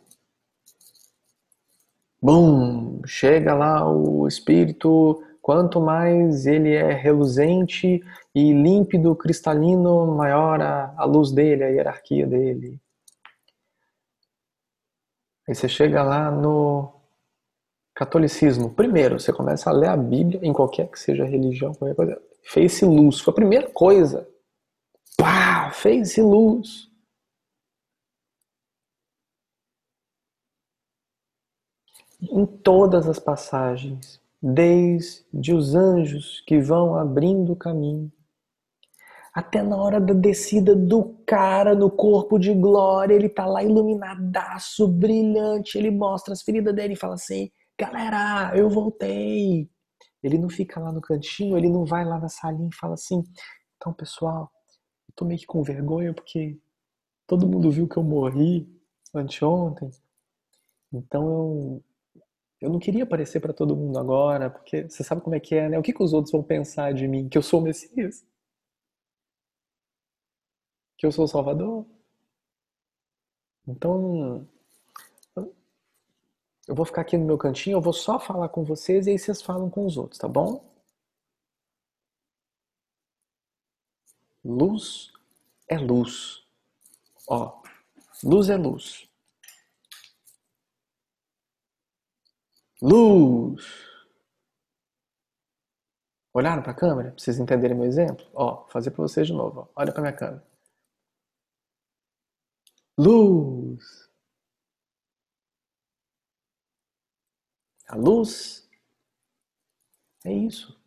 Bum! Chega lá o espírito, quanto mais ele é reluzente e límpido, cristalino, maior a, a luz dele, a hierarquia dele. Aí você chega lá no Catolicismo. Primeiro, você começa a ler a Bíblia, em qualquer que seja religião, qualquer coisa. Fez-se luz. Foi a primeira coisa. Pá! Fez-se luz. Em todas as passagens, desde os anjos que vão abrindo o caminho, até na hora da descida do cara no corpo de glória, ele tá lá iluminadaço, brilhante, ele mostra as feridas dele e fala assim: galera, eu voltei. Ele não fica lá no cantinho, ele não vai lá na salinha e fala assim: então, pessoal, eu tô meio que com vergonha porque todo mundo viu que eu morri anteontem. Então eu, eu não queria aparecer para todo mundo agora, porque você sabe como é que é, né? O que, que os outros vão pensar de mim? Que eu sou o Messias? Que eu sou o Salvador? Então, eu vou ficar aqui no meu cantinho, eu vou só falar com vocês e aí vocês falam com os outros, tá bom? Luz é luz. Ó, luz é luz. Luz. Olharam para a câmera? Pra vocês entenderem meu exemplo? Ó, vou fazer para vocês de novo. Ó. Olha para minha câmera. Luz. A luz é isso.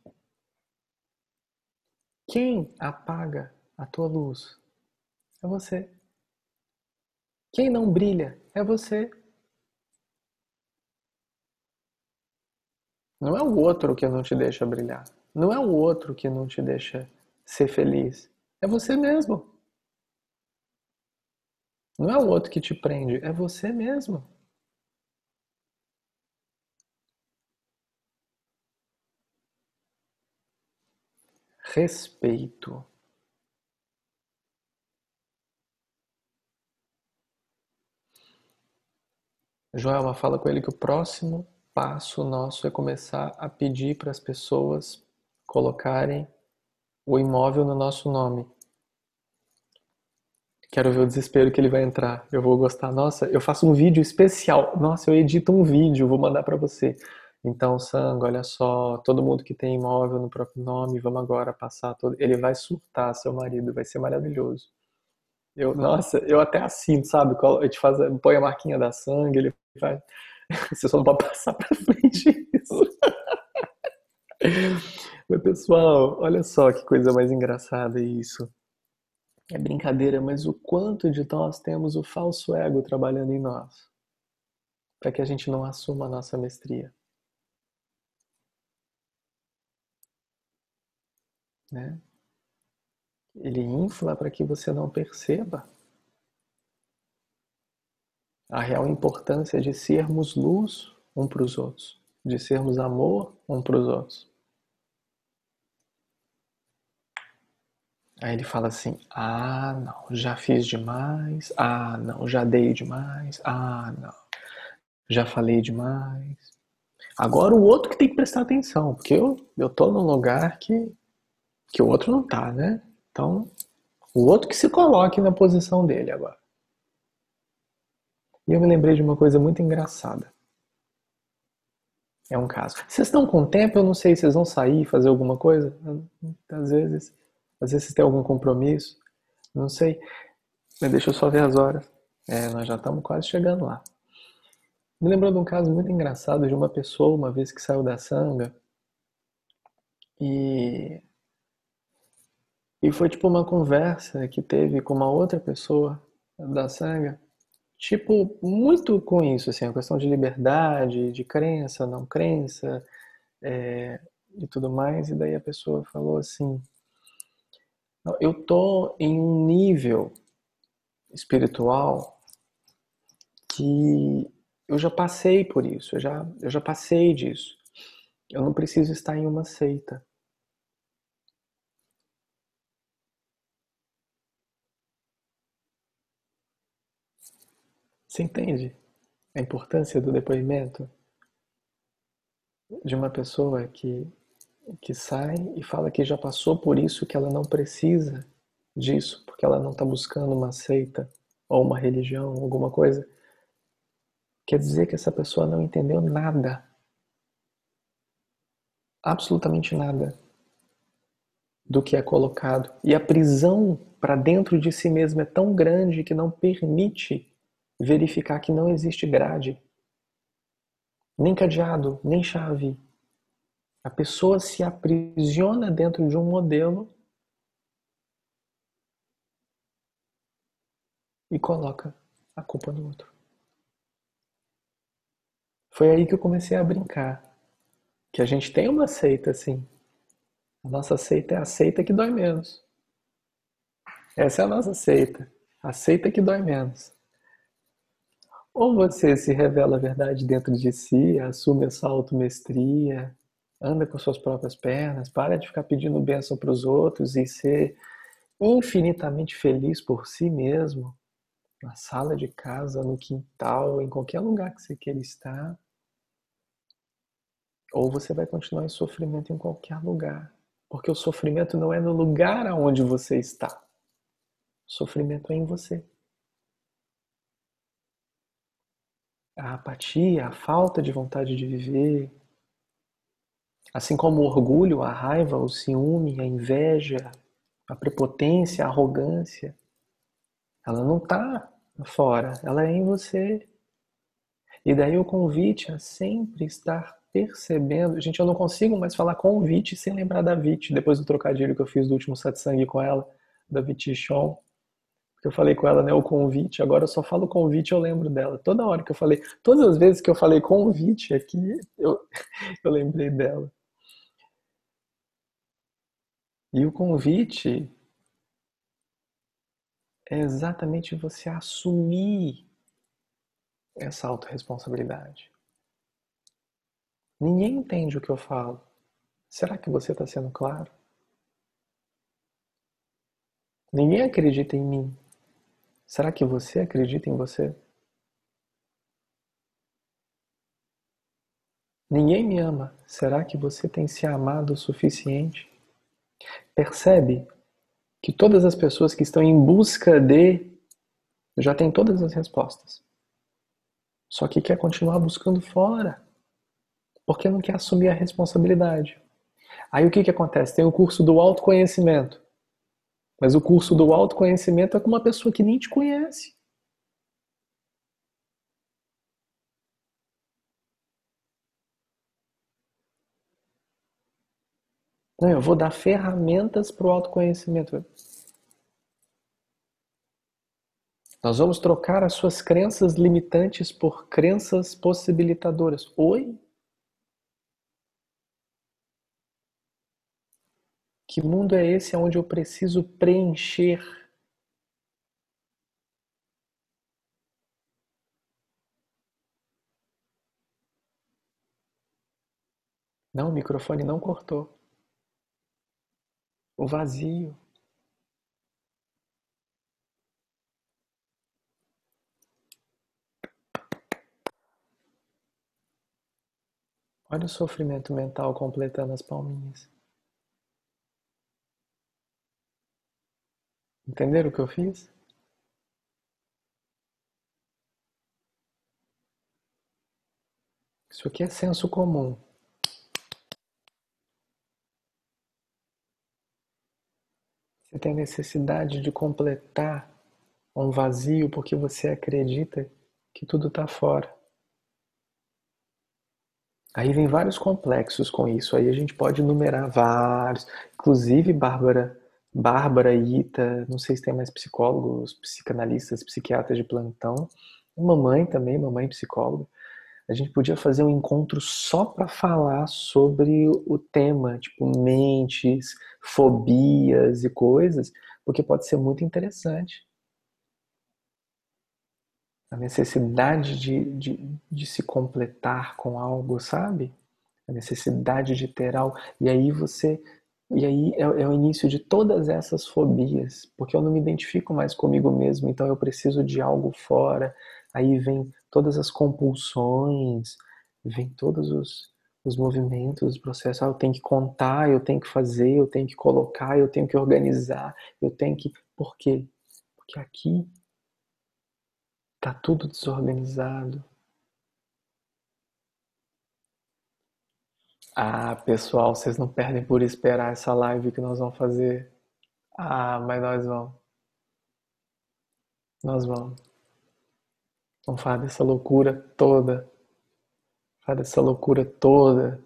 Quem apaga a tua luz é você. Quem não brilha é você. Não é o outro que não te deixa brilhar. Não é o outro que não te deixa ser feliz. É você mesmo. Não é o outro que te prende, é você mesmo. Respeito Joelma fala com ele que o próximo passo nosso é começar a pedir para as pessoas colocarem o imóvel no nosso nome. Quero ver o desespero que ele vai entrar. Eu vou gostar. Nossa, eu faço um vídeo especial. Nossa, eu edito um vídeo, vou mandar para você. Então, Sango, olha só, todo mundo que tem imóvel no próprio nome, vamos agora passar todo. Ele vai surtar, seu marido, vai ser maravilhoso. Eu, nossa, eu até assim, sabe? Eu te faz, põe a marquinha da sangue, ele vai. Você só não pode passar pra frente isso. Mas, pessoal, olha só que coisa mais engraçada isso. É brincadeira, mas o quanto de nós temos o falso ego trabalhando em nós para que a gente não assuma a nossa mestria. Né? Ele infla para que você não perceba a real importância de sermos luz um para os outros, de sermos amor um para os outros. Aí ele fala assim: ah, não, já fiz demais, ah, não, já dei demais, ah, não, já falei demais. Agora o outro que tem que prestar atenção, porque eu, eu tô num lugar que, que o outro não tá, né? Então, o outro que se coloque na posição dele agora. E eu me lembrei de uma coisa muito engraçada. É um caso. Vocês estão com tempo? Eu não sei, vocês vão sair, fazer alguma coisa? Às vezes. Às vezes têm algum compromisso. Não sei. Mas deixa eu só ver as horas. É, nós já estamos quase chegando lá. Me lembrou de um caso muito engraçado de uma pessoa, uma vez que saiu da sanga. E e foi tipo uma conversa que teve com uma outra pessoa da Sanga, tipo, muito com isso, assim, a questão de liberdade, de crença, não crença, é, e tudo mais. E daí a pessoa falou assim: eu tô em um nível espiritual que eu já passei por isso, eu já, eu já passei disso. Eu não preciso estar em uma seita. Você entende a importância do depoimento de uma pessoa que, que sai e fala que já passou por isso, que ela não precisa disso, porque ela não está buscando uma seita ou uma religião, alguma coisa? Quer dizer que essa pessoa não entendeu nada. Absolutamente nada do que é colocado. E a prisão para dentro de si mesmo é tão grande que não permite verificar que não existe grade, nem cadeado, nem chave. A pessoa se aprisiona dentro de um modelo e coloca a culpa no outro. Foi aí que eu comecei a brincar. Que a gente tem uma seita assim. A nossa seita é a seita que dói menos. Essa é a nossa seita. A seita que dói menos. Ou você se revela a verdade dentro de si, assume essa automestria, anda com suas próprias pernas, para de ficar pedindo bênção para os outros e ser infinitamente feliz por si mesmo, na sala de casa, no quintal, em qualquer lugar que você queira estar. Ou você vai continuar em sofrimento em qualquer lugar. Porque o sofrimento não é no lugar aonde você está. O sofrimento é em você. A apatia, a falta de vontade de viver, assim como o orgulho, a raiva, o ciúme, a inveja, a prepotência, a arrogância, ela não está fora, ela é em você. E daí o convite a sempre estar percebendo. Gente, eu não consigo mais falar convite sem lembrar da Vit, depois do trocadilho que eu fiz do último satsang com ela, da Viti Chon que eu falei com ela, né, o convite, agora eu só falo convite, eu lembro dela. Toda hora que eu falei, todas as vezes que eu falei convite aqui, eu, eu lembrei dela. E o convite é exatamente você assumir essa autorresponsabilidade. Ninguém entende o que eu falo. Será que você está sendo claro? Ninguém acredita em mim. Será que você acredita em você? Ninguém me ama. Será que você tem se amado o suficiente? Percebe que todas as pessoas que estão em busca de já têm todas as respostas. Só que quer continuar buscando fora. Porque não quer assumir a responsabilidade. Aí o que, que acontece? Tem o curso do autoconhecimento. Mas o curso do autoconhecimento é com uma pessoa que nem te conhece. Não, eu vou dar ferramentas para o autoconhecimento. Nós vamos trocar as suas crenças limitantes por crenças possibilitadoras. Oi? Que mundo é esse onde eu preciso preencher? Não, o microfone não cortou. O vazio. Olha o sofrimento mental completando as palminhas. Entenderam o que eu fiz? Isso aqui é senso comum. Você tem necessidade de completar um vazio porque você acredita que tudo está fora. Aí vem vários complexos com isso. Aí a gente pode numerar vários. Inclusive, Bárbara, Bárbara, Ita, não sei se tem mais psicólogos, psicanalistas, psiquiatras de plantão. Mamãe também, mamãe psicóloga. A gente podia fazer um encontro só para falar sobre o tema, tipo mentes, fobias e coisas, porque pode ser muito interessante a necessidade de, de, de se completar com algo, sabe? A necessidade de ter algo. E aí você. E aí é, é, o início de todas essas fobias, porque eu não me identifico mais comigo mesmo, então eu preciso de algo fora. Aí vem todas as compulsões, vem todos os, os movimentos, os processos. Ah, eu tenho que contar, eu tenho que fazer, eu tenho que colocar, eu tenho que organizar, eu tenho que. Por quê? Porque aqui Tá tudo desorganizado. Ah, pessoal, vocês não perdem por esperar essa live que nós vamos fazer. Ah, mas nós vamos. Nós vamos. Vamos falar dessa loucura toda. Falar dessa loucura toda.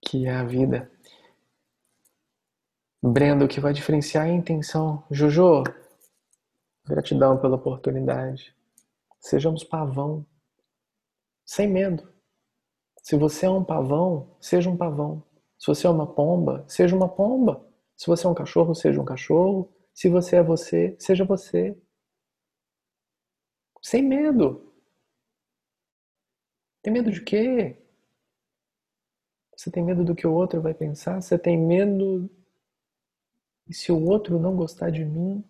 Que é a vida. Brenda, o que vai diferenciar a intenção. Jojo, Gratidão pela oportunidade. Sejamos pavão, sem medo. Se você é um pavão, seja um pavão. Se você é uma pomba, seja uma pomba. Se você é um cachorro, seja um cachorro. Se você é você, seja você. Sem medo. Tem medo de quê? Você tem medo do que o outro vai pensar? Você tem medo. E se o outro não gostar de mim?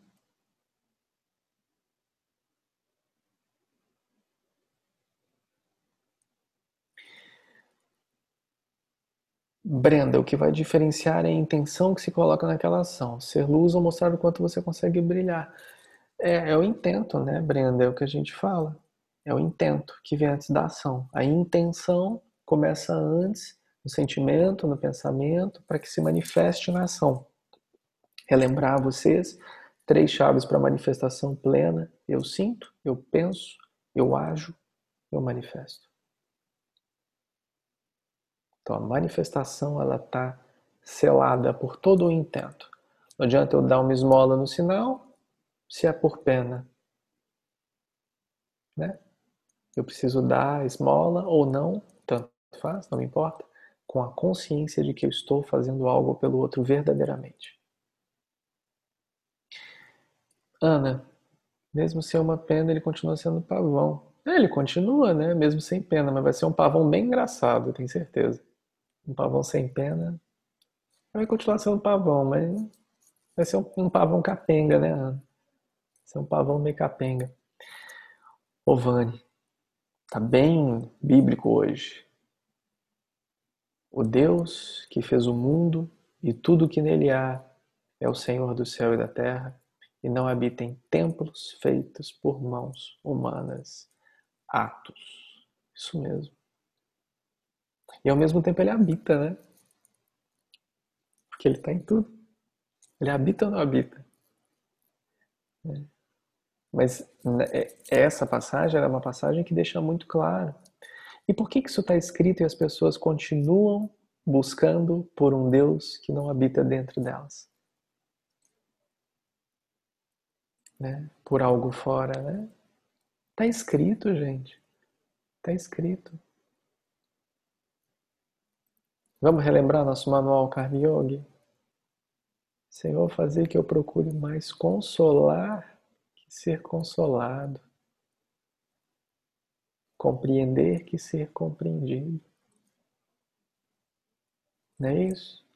Brenda, o que vai diferenciar é a intenção que se coloca naquela ação. Ser luz ou mostrar o quanto você consegue brilhar. É, é o intento, né, Brenda? É o que a gente fala. É o intento que vem antes da ação. A intenção começa antes no sentimento, no pensamento, para que se manifeste na ação. Relembrar a vocês três chaves para manifestação plena: eu sinto, eu penso, eu ajo, eu manifesto. Então a manifestação ela está selada por todo o intento. Não adianta eu dar uma esmola no sinal se é por pena. Né? Eu preciso dar esmola ou não, tanto faz, não importa, com a consciência de que eu estou fazendo algo pelo outro verdadeiramente. Ana, mesmo sem uma pena, ele continua sendo pavão. É, ele continua, né? Mesmo sem pena, mas vai ser um pavão bem engraçado, tenho certeza. Um pavão sem pena. Vai continuar sendo um pavão, mas vai ser um, um pavão capenga, né? Vai ser um pavão meio capenga. Ô, Vani, tá bem bíblico hoje. O Deus que fez o mundo e tudo que nele há é o Senhor do céu e da terra e não habita em templos feitos por mãos humanas. Atos. Isso mesmo. E ao mesmo tempo ele habita, né? Porque ele está em tudo. Ele habita ou não habita? É. Mas né, é, essa passagem é uma passagem que deixa muito claro. E por que isso está escrito e as pessoas continuam buscando por um Deus que não habita dentro delas? né? Por algo fora, né? Tá escrito, gente. Tá escrito. Vamos relembrar nosso manual Karma Yogi? Senhor, fazer que eu procure mais consolar que ser consolado. Compreender que ser compreendido. Não é isso?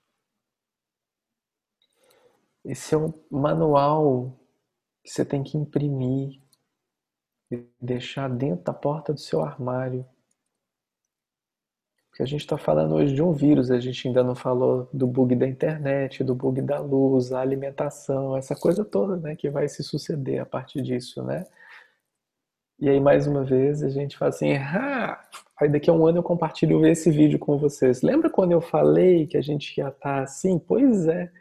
Esse é um manual que você tem que imprimir e deixar dentro da porta do seu armário. Porque a gente está falando hoje de um vírus, a gente ainda não falou do bug da internet, do bug da luz, a alimentação, essa coisa toda né, que vai se suceder a partir disso, né? E aí, mais uma vez, a gente fala assim, ah, aí daqui a um ano eu compartilho esse vídeo com vocês. Lembra quando eu falei que a gente ia estar tá assim? Pois é.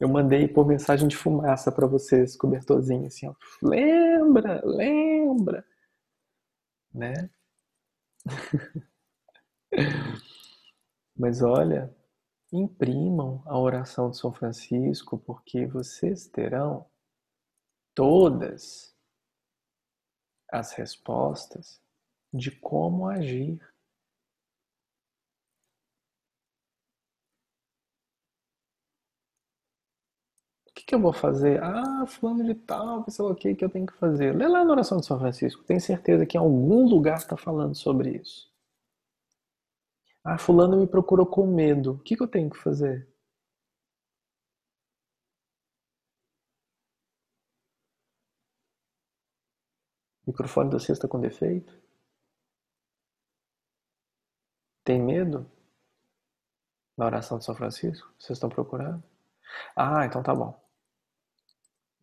Eu mandei por mensagem de fumaça para vocês, cobertorzinho, assim, ó. Lembra, lembra, né? Mas olha, imprimam a oração de São Francisco, porque vocês terão todas as respostas de como agir. O que, que eu vou fazer? Ah, fulano de tal, sei lá o que, que eu tenho que fazer. Lê lá na oração de São Francisco. Tenho certeza que em algum lugar está falando sobre isso. Ah, fulano me procurou com medo. O que, que eu tenho que fazer? Microfone de vocês está com defeito? Tem medo? Na oração de São Francisco? Vocês estão procurando? Ah, então tá bom.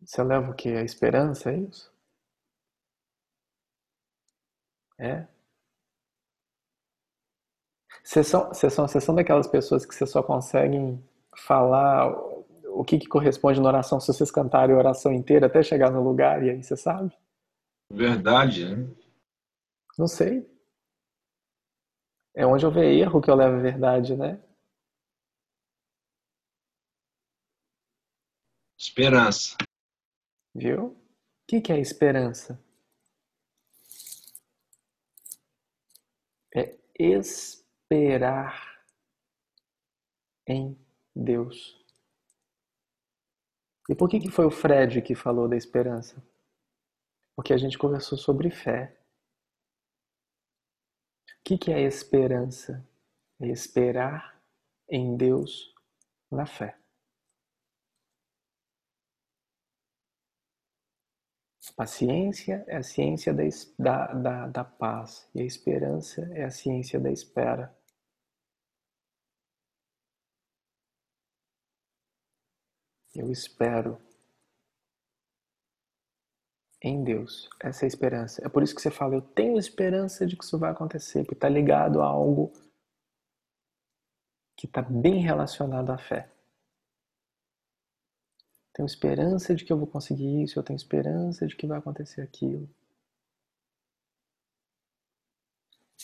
Você leva o que? A esperança, é isso? É? Vocês são, vocês, são, vocês são daquelas pessoas que vocês só conseguem falar o que, que corresponde na oração se vocês cantarem a oração inteira até chegar no lugar e aí você sabe? Verdade, né? Não sei. É onde eu ver erro que eu levo a verdade, né? Esperança. Viu? O que, que é esperança? É esperar em Deus. E por que, que foi o Fred que falou da esperança? porque a gente conversou sobre fé. O que, que é esperança? É esperar em Deus na fé. Paciência é a ciência da, da, da, da paz e a esperança é a ciência da espera. Eu espero em Deus. Essa é a esperança. É por isso que você fala, eu tenho esperança de que isso vai acontecer, porque está ligado a algo que está bem relacionado à fé. Tenho esperança de que eu vou conseguir isso, eu tenho esperança de que vai acontecer aquilo.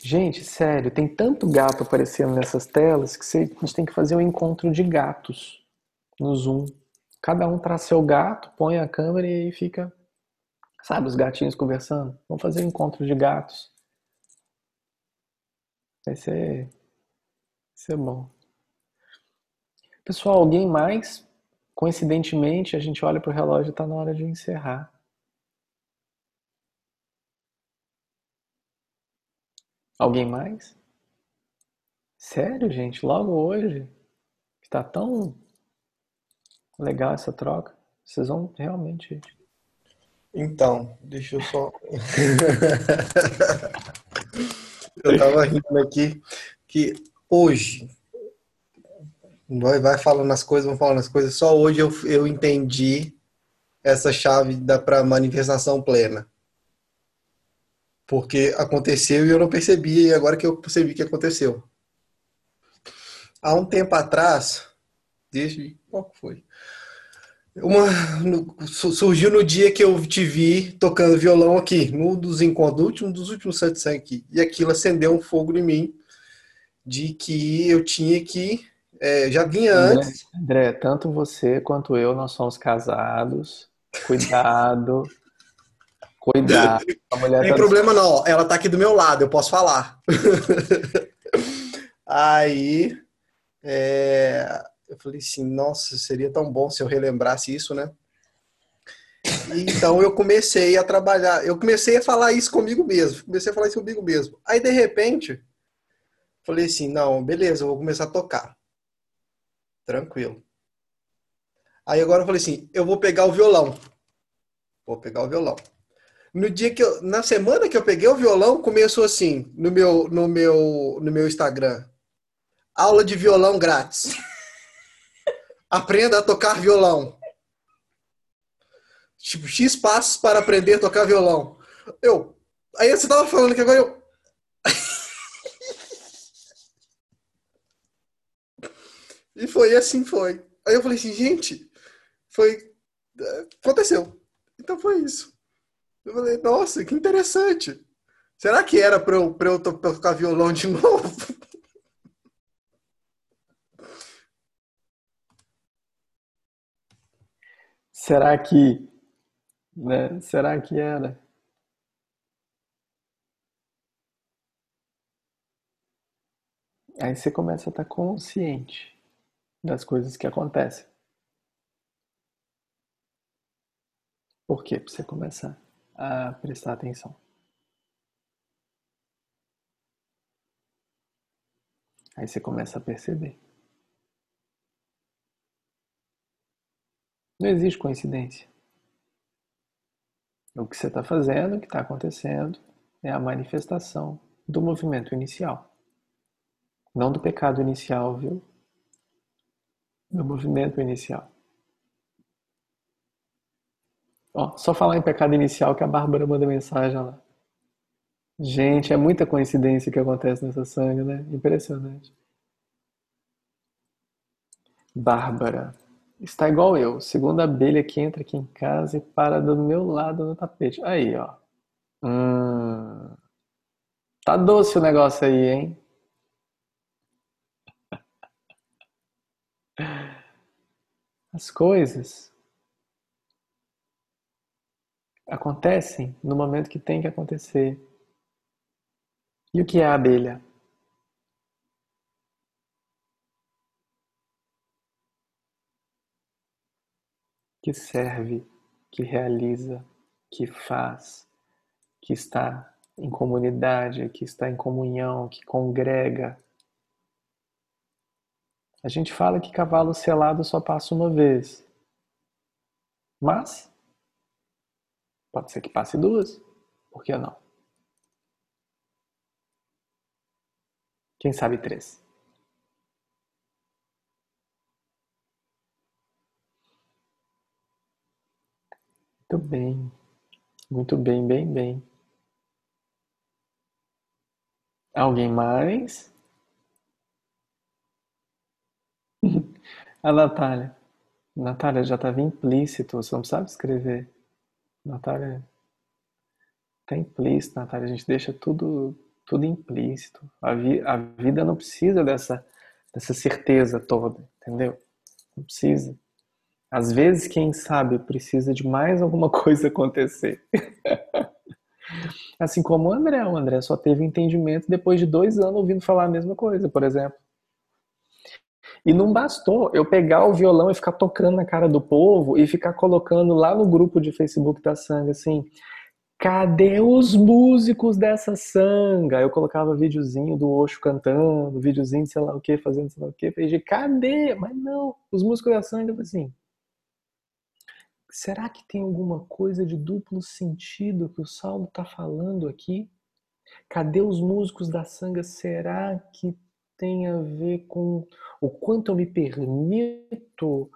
Gente, sério, tem tanto gato aparecendo nessas telas que a gente tem que fazer um encontro de gatos no Zoom. Cada um traz seu gato, põe a câmera e aí fica Sabe, os gatinhos conversando? Vamos fazer um encontro de gatos. Vai ser, vai ser bom. Pessoal, alguém mais? Coincidentemente, a gente olha para o relógio e está na hora de encerrar. Alguém mais? Sério, gente? Logo hoje? Está tão legal essa troca. Vocês vão realmente então, deixa eu só. eu tava rindo aqui que hoje. Vai, vai falando as coisas, vão falando as coisas. Só hoje eu, eu entendi essa chave da para manifestação plena. Porque aconteceu e eu não percebi, e agora que eu percebi que aconteceu. Há um tempo atrás, desde qual foi? Uma, no, surgiu no dia que eu te vi tocando violão aqui, no dos encontros, último, dos últimos satsang aqui. E aquilo acendeu um fogo em mim de que eu tinha que. É, já vinha antes. André, tanto você quanto eu, nós somos casados. Cuidado. Cuidado. A mulher Não tem tá problema não, ela tá aqui do meu lado, eu posso falar. Aí, é, eu falei assim, nossa, seria tão bom se eu relembrasse isso, né? Então eu comecei a trabalhar, eu comecei a falar isso comigo mesmo, comecei a falar isso comigo mesmo. Aí de repente, falei assim, não, beleza, eu vou começar a tocar. Tranquilo. Aí agora eu falei assim, eu vou pegar o violão. Vou pegar o violão. No dia que eu, na semana que eu peguei o violão, começou assim, no meu, no meu, no meu Instagram. Aula de violão grátis. Aprenda a tocar violão. Tipo, X passos para aprender a tocar violão. Eu, aí você tava falando que agora eu E foi assim foi. Aí eu falei assim, gente, foi aconteceu. Então foi isso. Eu falei, nossa, que interessante. Será que era pra eu pra eu tocar violão de novo? Será que, né? Será que era? Aí você começa a estar consciente das coisas que acontecem. Por quê? Pra você começar a prestar atenção. Aí você começa a perceber. Não existe coincidência. O que você está fazendo, o que está acontecendo, é a manifestação do movimento inicial. Não do pecado inicial, viu? Do movimento inicial. Ó, só falar em pecado inicial que a Bárbara manda mensagem lá. Gente, é muita coincidência que acontece nessa sangue, né? Impressionante. Bárbara, está igual eu, segunda abelha que entra aqui em casa e para do meu lado no tapete. Aí, ó. Hum, tá doce o negócio aí, hein? As coisas acontecem no momento que tem que acontecer. E o que é a abelha? Que serve, que realiza, que faz, que está em comunidade, que está em comunhão, que congrega. A gente fala que cavalo selado só passa uma vez. Mas pode ser que passe duas. Por que não? Quem sabe três? Muito bem. Muito bem, bem, bem. Alguém mais? A Natália. Natália, já estava implícito, você não precisava escrever. Natália, tá implícito, Natália, a gente deixa tudo, tudo implícito. A, vi, a vida não precisa dessa, dessa certeza toda, entendeu? Não precisa. Às vezes, quem sabe, precisa de mais alguma coisa acontecer. Assim como o André. O André só teve entendimento depois de dois anos ouvindo falar a mesma coisa, por exemplo. E não bastou eu pegar o violão e ficar tocando na cara do povo e ficar colocando lá no grupo de Facebook da Sanga assim: cadê os músicos dessa Sanga? Eu colocava videozinho do Osho cantando, videozinho de sei lá o que, fazendo sei lá o que. Falei, cadê? Mas não, os músicos da Sanga, assim. Será que tem alguma coisa de duplo sentido que o Saulo está falando aqui? Cadê os músicos da Sanga? Será que tem a ver com o quanto eu me permito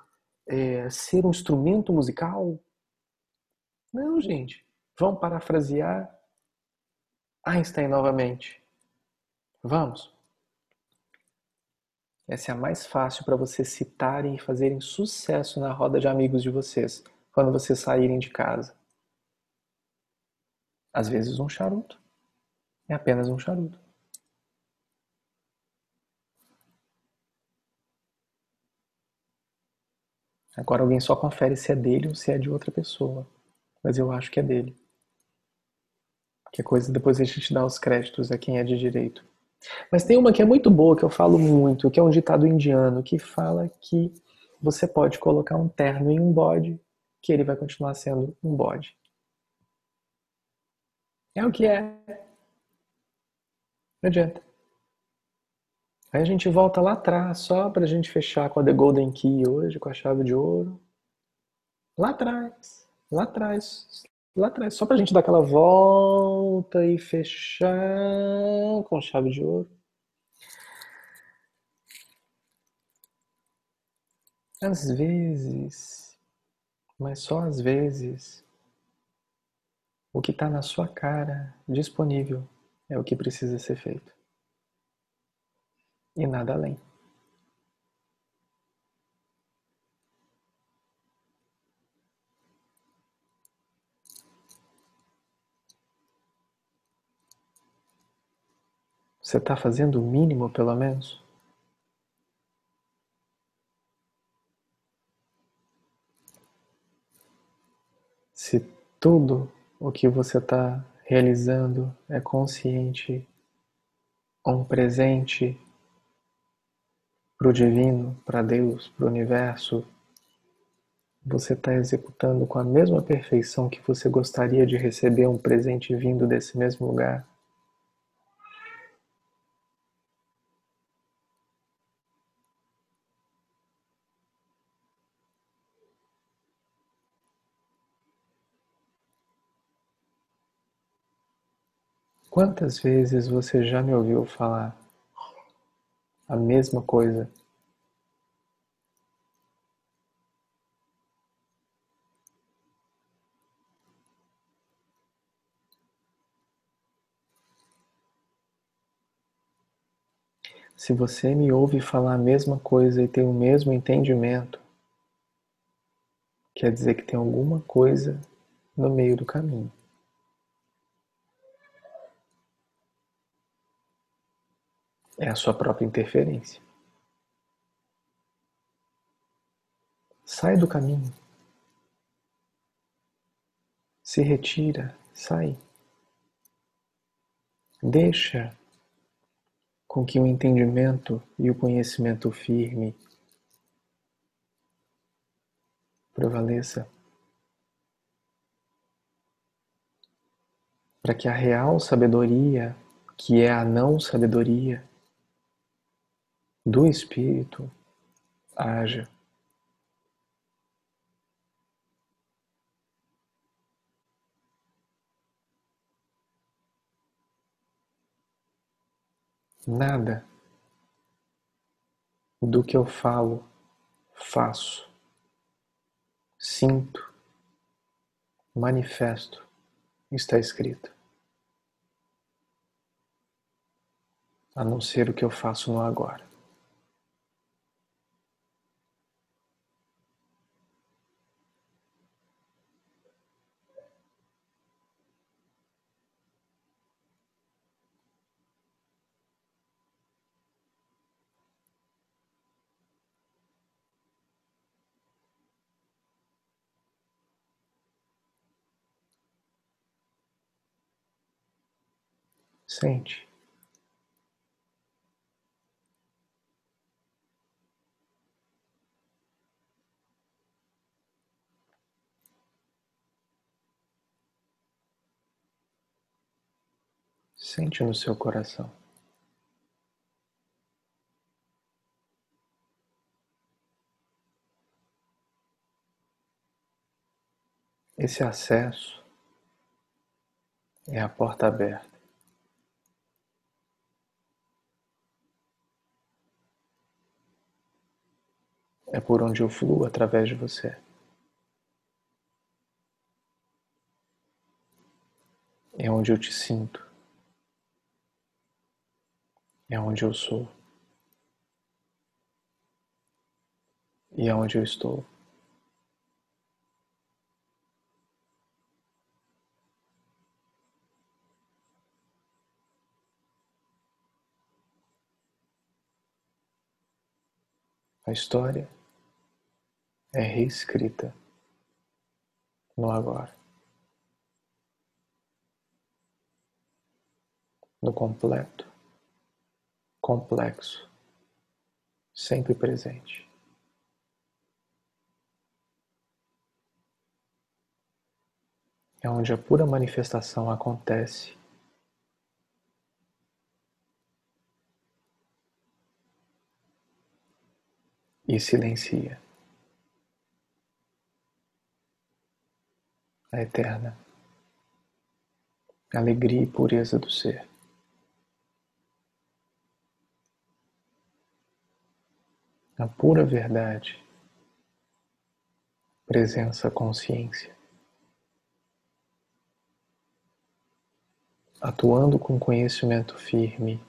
é, ser um instrumento musical? Não, gente. Vamos parafrasear Einstein novamente. Vamos. Essa é a mais fácil para vocês citarem e fazerem sucesso na roda de amigos de vocês, quando vocês saírem de casa. Às vezes um charuto. É apenas um charuto. Agora alguém só confere se é dele ou se é de outra pessoa. Mas eu acho que é dele. Que coisa depois a gente dá os créditos a quem é de direito. Mas tem uma que é muito boa, que eu falo muito, que é um ditado indiano, que fala que você pode colocar um terno em um bode, que ele vai continuar sendo um bode. É o que é. Não adianta. Aí a gente volta lá atrás, só para a gente fechar com a The Golden Key hoje, com a chave de ouro. Lá atrás, lá atrás, lá atrás, só para a gente dar aquela volta e fechar com chave de ouro. Às vezes, mas só às vezes, o que está na sua cara disponível é o que precisa ser feito e nada além. Você está fazendo o mínimo, pelo menos? Se tudo o que você está realizando é consciente, um presente para o divino, para Deus, para o universo, você está executando com a mesma perfeição que você gostaria de receber um presente vindo desse mesmo lugar? Quantas vezes você já me ouviu falar a mesma coisa. Se você me ouve falar a mesma coisa e tem o mesmo entendimento, quer dizer que tem alguma coisa no meio do caminho. É a sua própria interferência. Sai do caminho. Se retira, sai. Deixa com que o entendimento e o conhecimento firme prevaleça. Para que a real sabedoria, que é a não sabedoria, do Espírito haja. Nada do que eu falo, faço, sinto, manifesto está escrito. A não ser o que eu faço no agora. Sente. Sente no seu coração. Esse acesso é a porta aberta. É por onde eu fluo através de você. É onde eu te sinto. É onde eu sou. E é onde eu estou. A história é reescrita. No agora, no completo, complexo, sempre presente. É onde a pura manifestação acontece. E silencia. Eterna alegria e pureza do ser. A pura verdade, presença, consciência. Atuando com conhecimento firme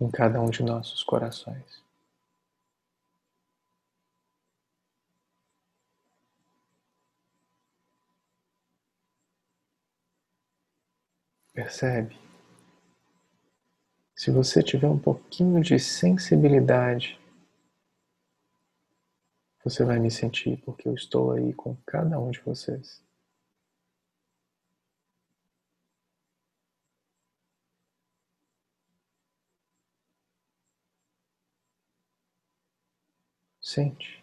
em cada um de nossos corações. Percebe? Se você tiver um pouquinho de sensibilidade, você vai me sentir, porque eu estou aí com cada um de vocês. Sente.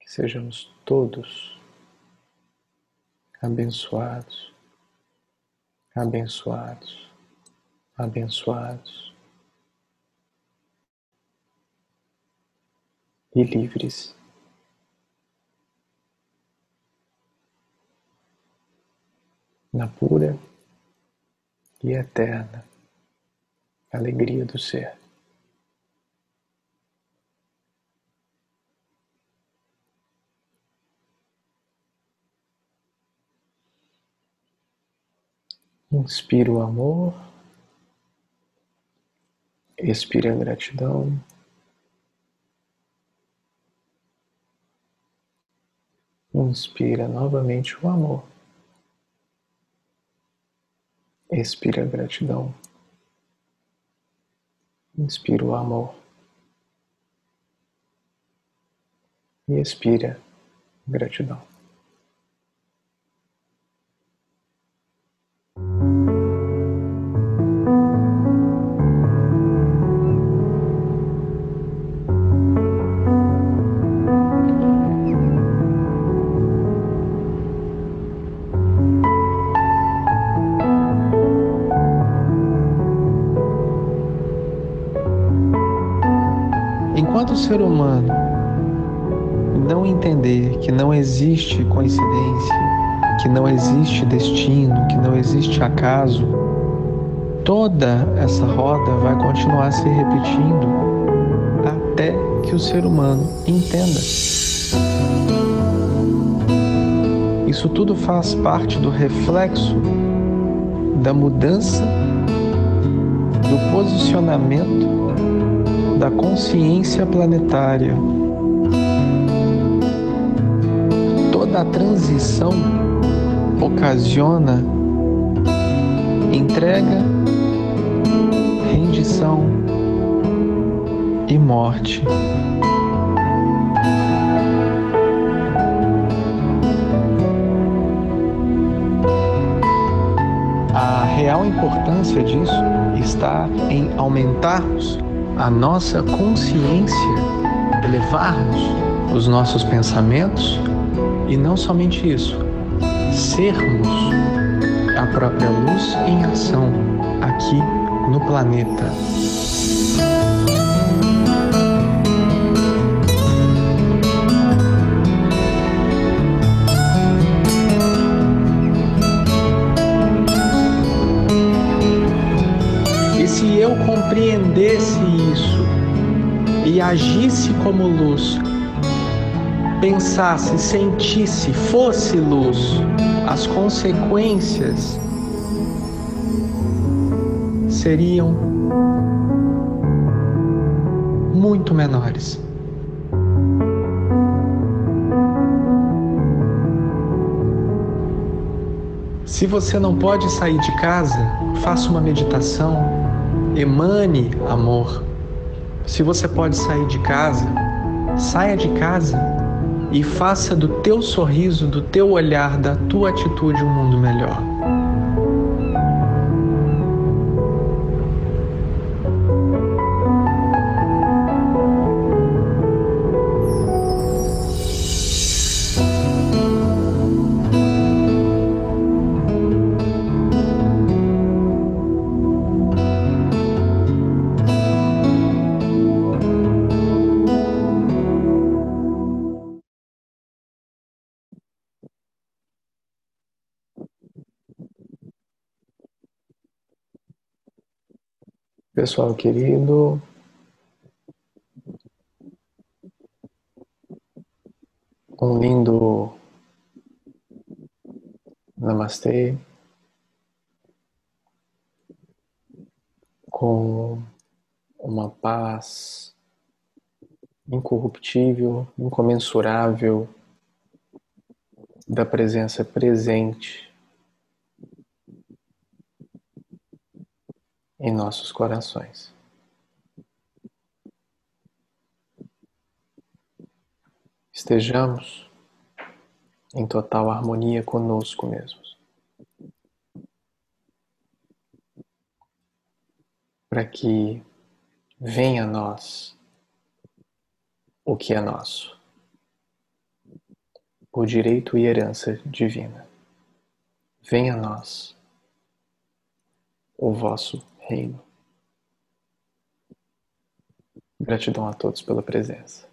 Que sejamos todos abençoados, abençoados, abençoados e livres. na pura e eterna alegria do ser. Inspira o amor, expira a gratidão. Inspira novamente o amor. Expira a gratidão. Inspira o amor. E expira gratidão. Enquanto o ser humano não entender que não existe coincidência, que não existe destino, que não existe acaso, toda essa roda vai continuar se repetindo até que o ser humano entenda. Isso tudo faz parte do reflexo da mudança do posicionamento da consciência planetária. Toda a transição ocasiona entrega, rendição e morte. A real importância disso está em aumentarmos a nossa consciência, elevarmos os nossos pensamentos e não somente isso, sermos a própria luz em ação aqui no planeta. agisse como luz, pensasse, sentisse, fosse luz, as consequências seriam muito menores. Se você não pode sair de casa, faça uma meditação, emane amor. Se você pode sair de casa, saia de casa e faça do teu sorriso, do teu olhar, da tua atitude um mundo melhor. Pessoal querido, um lindo Namastê. Com uma paz incorruptível, incomensurável da presença presente em nossos corações. Estejamos em total harmonia conosco mesmos. Para que venha a nós o que é nosso, por direito e herança divina. Venha a nós o vosso reino. Gratidão a todos pela presença.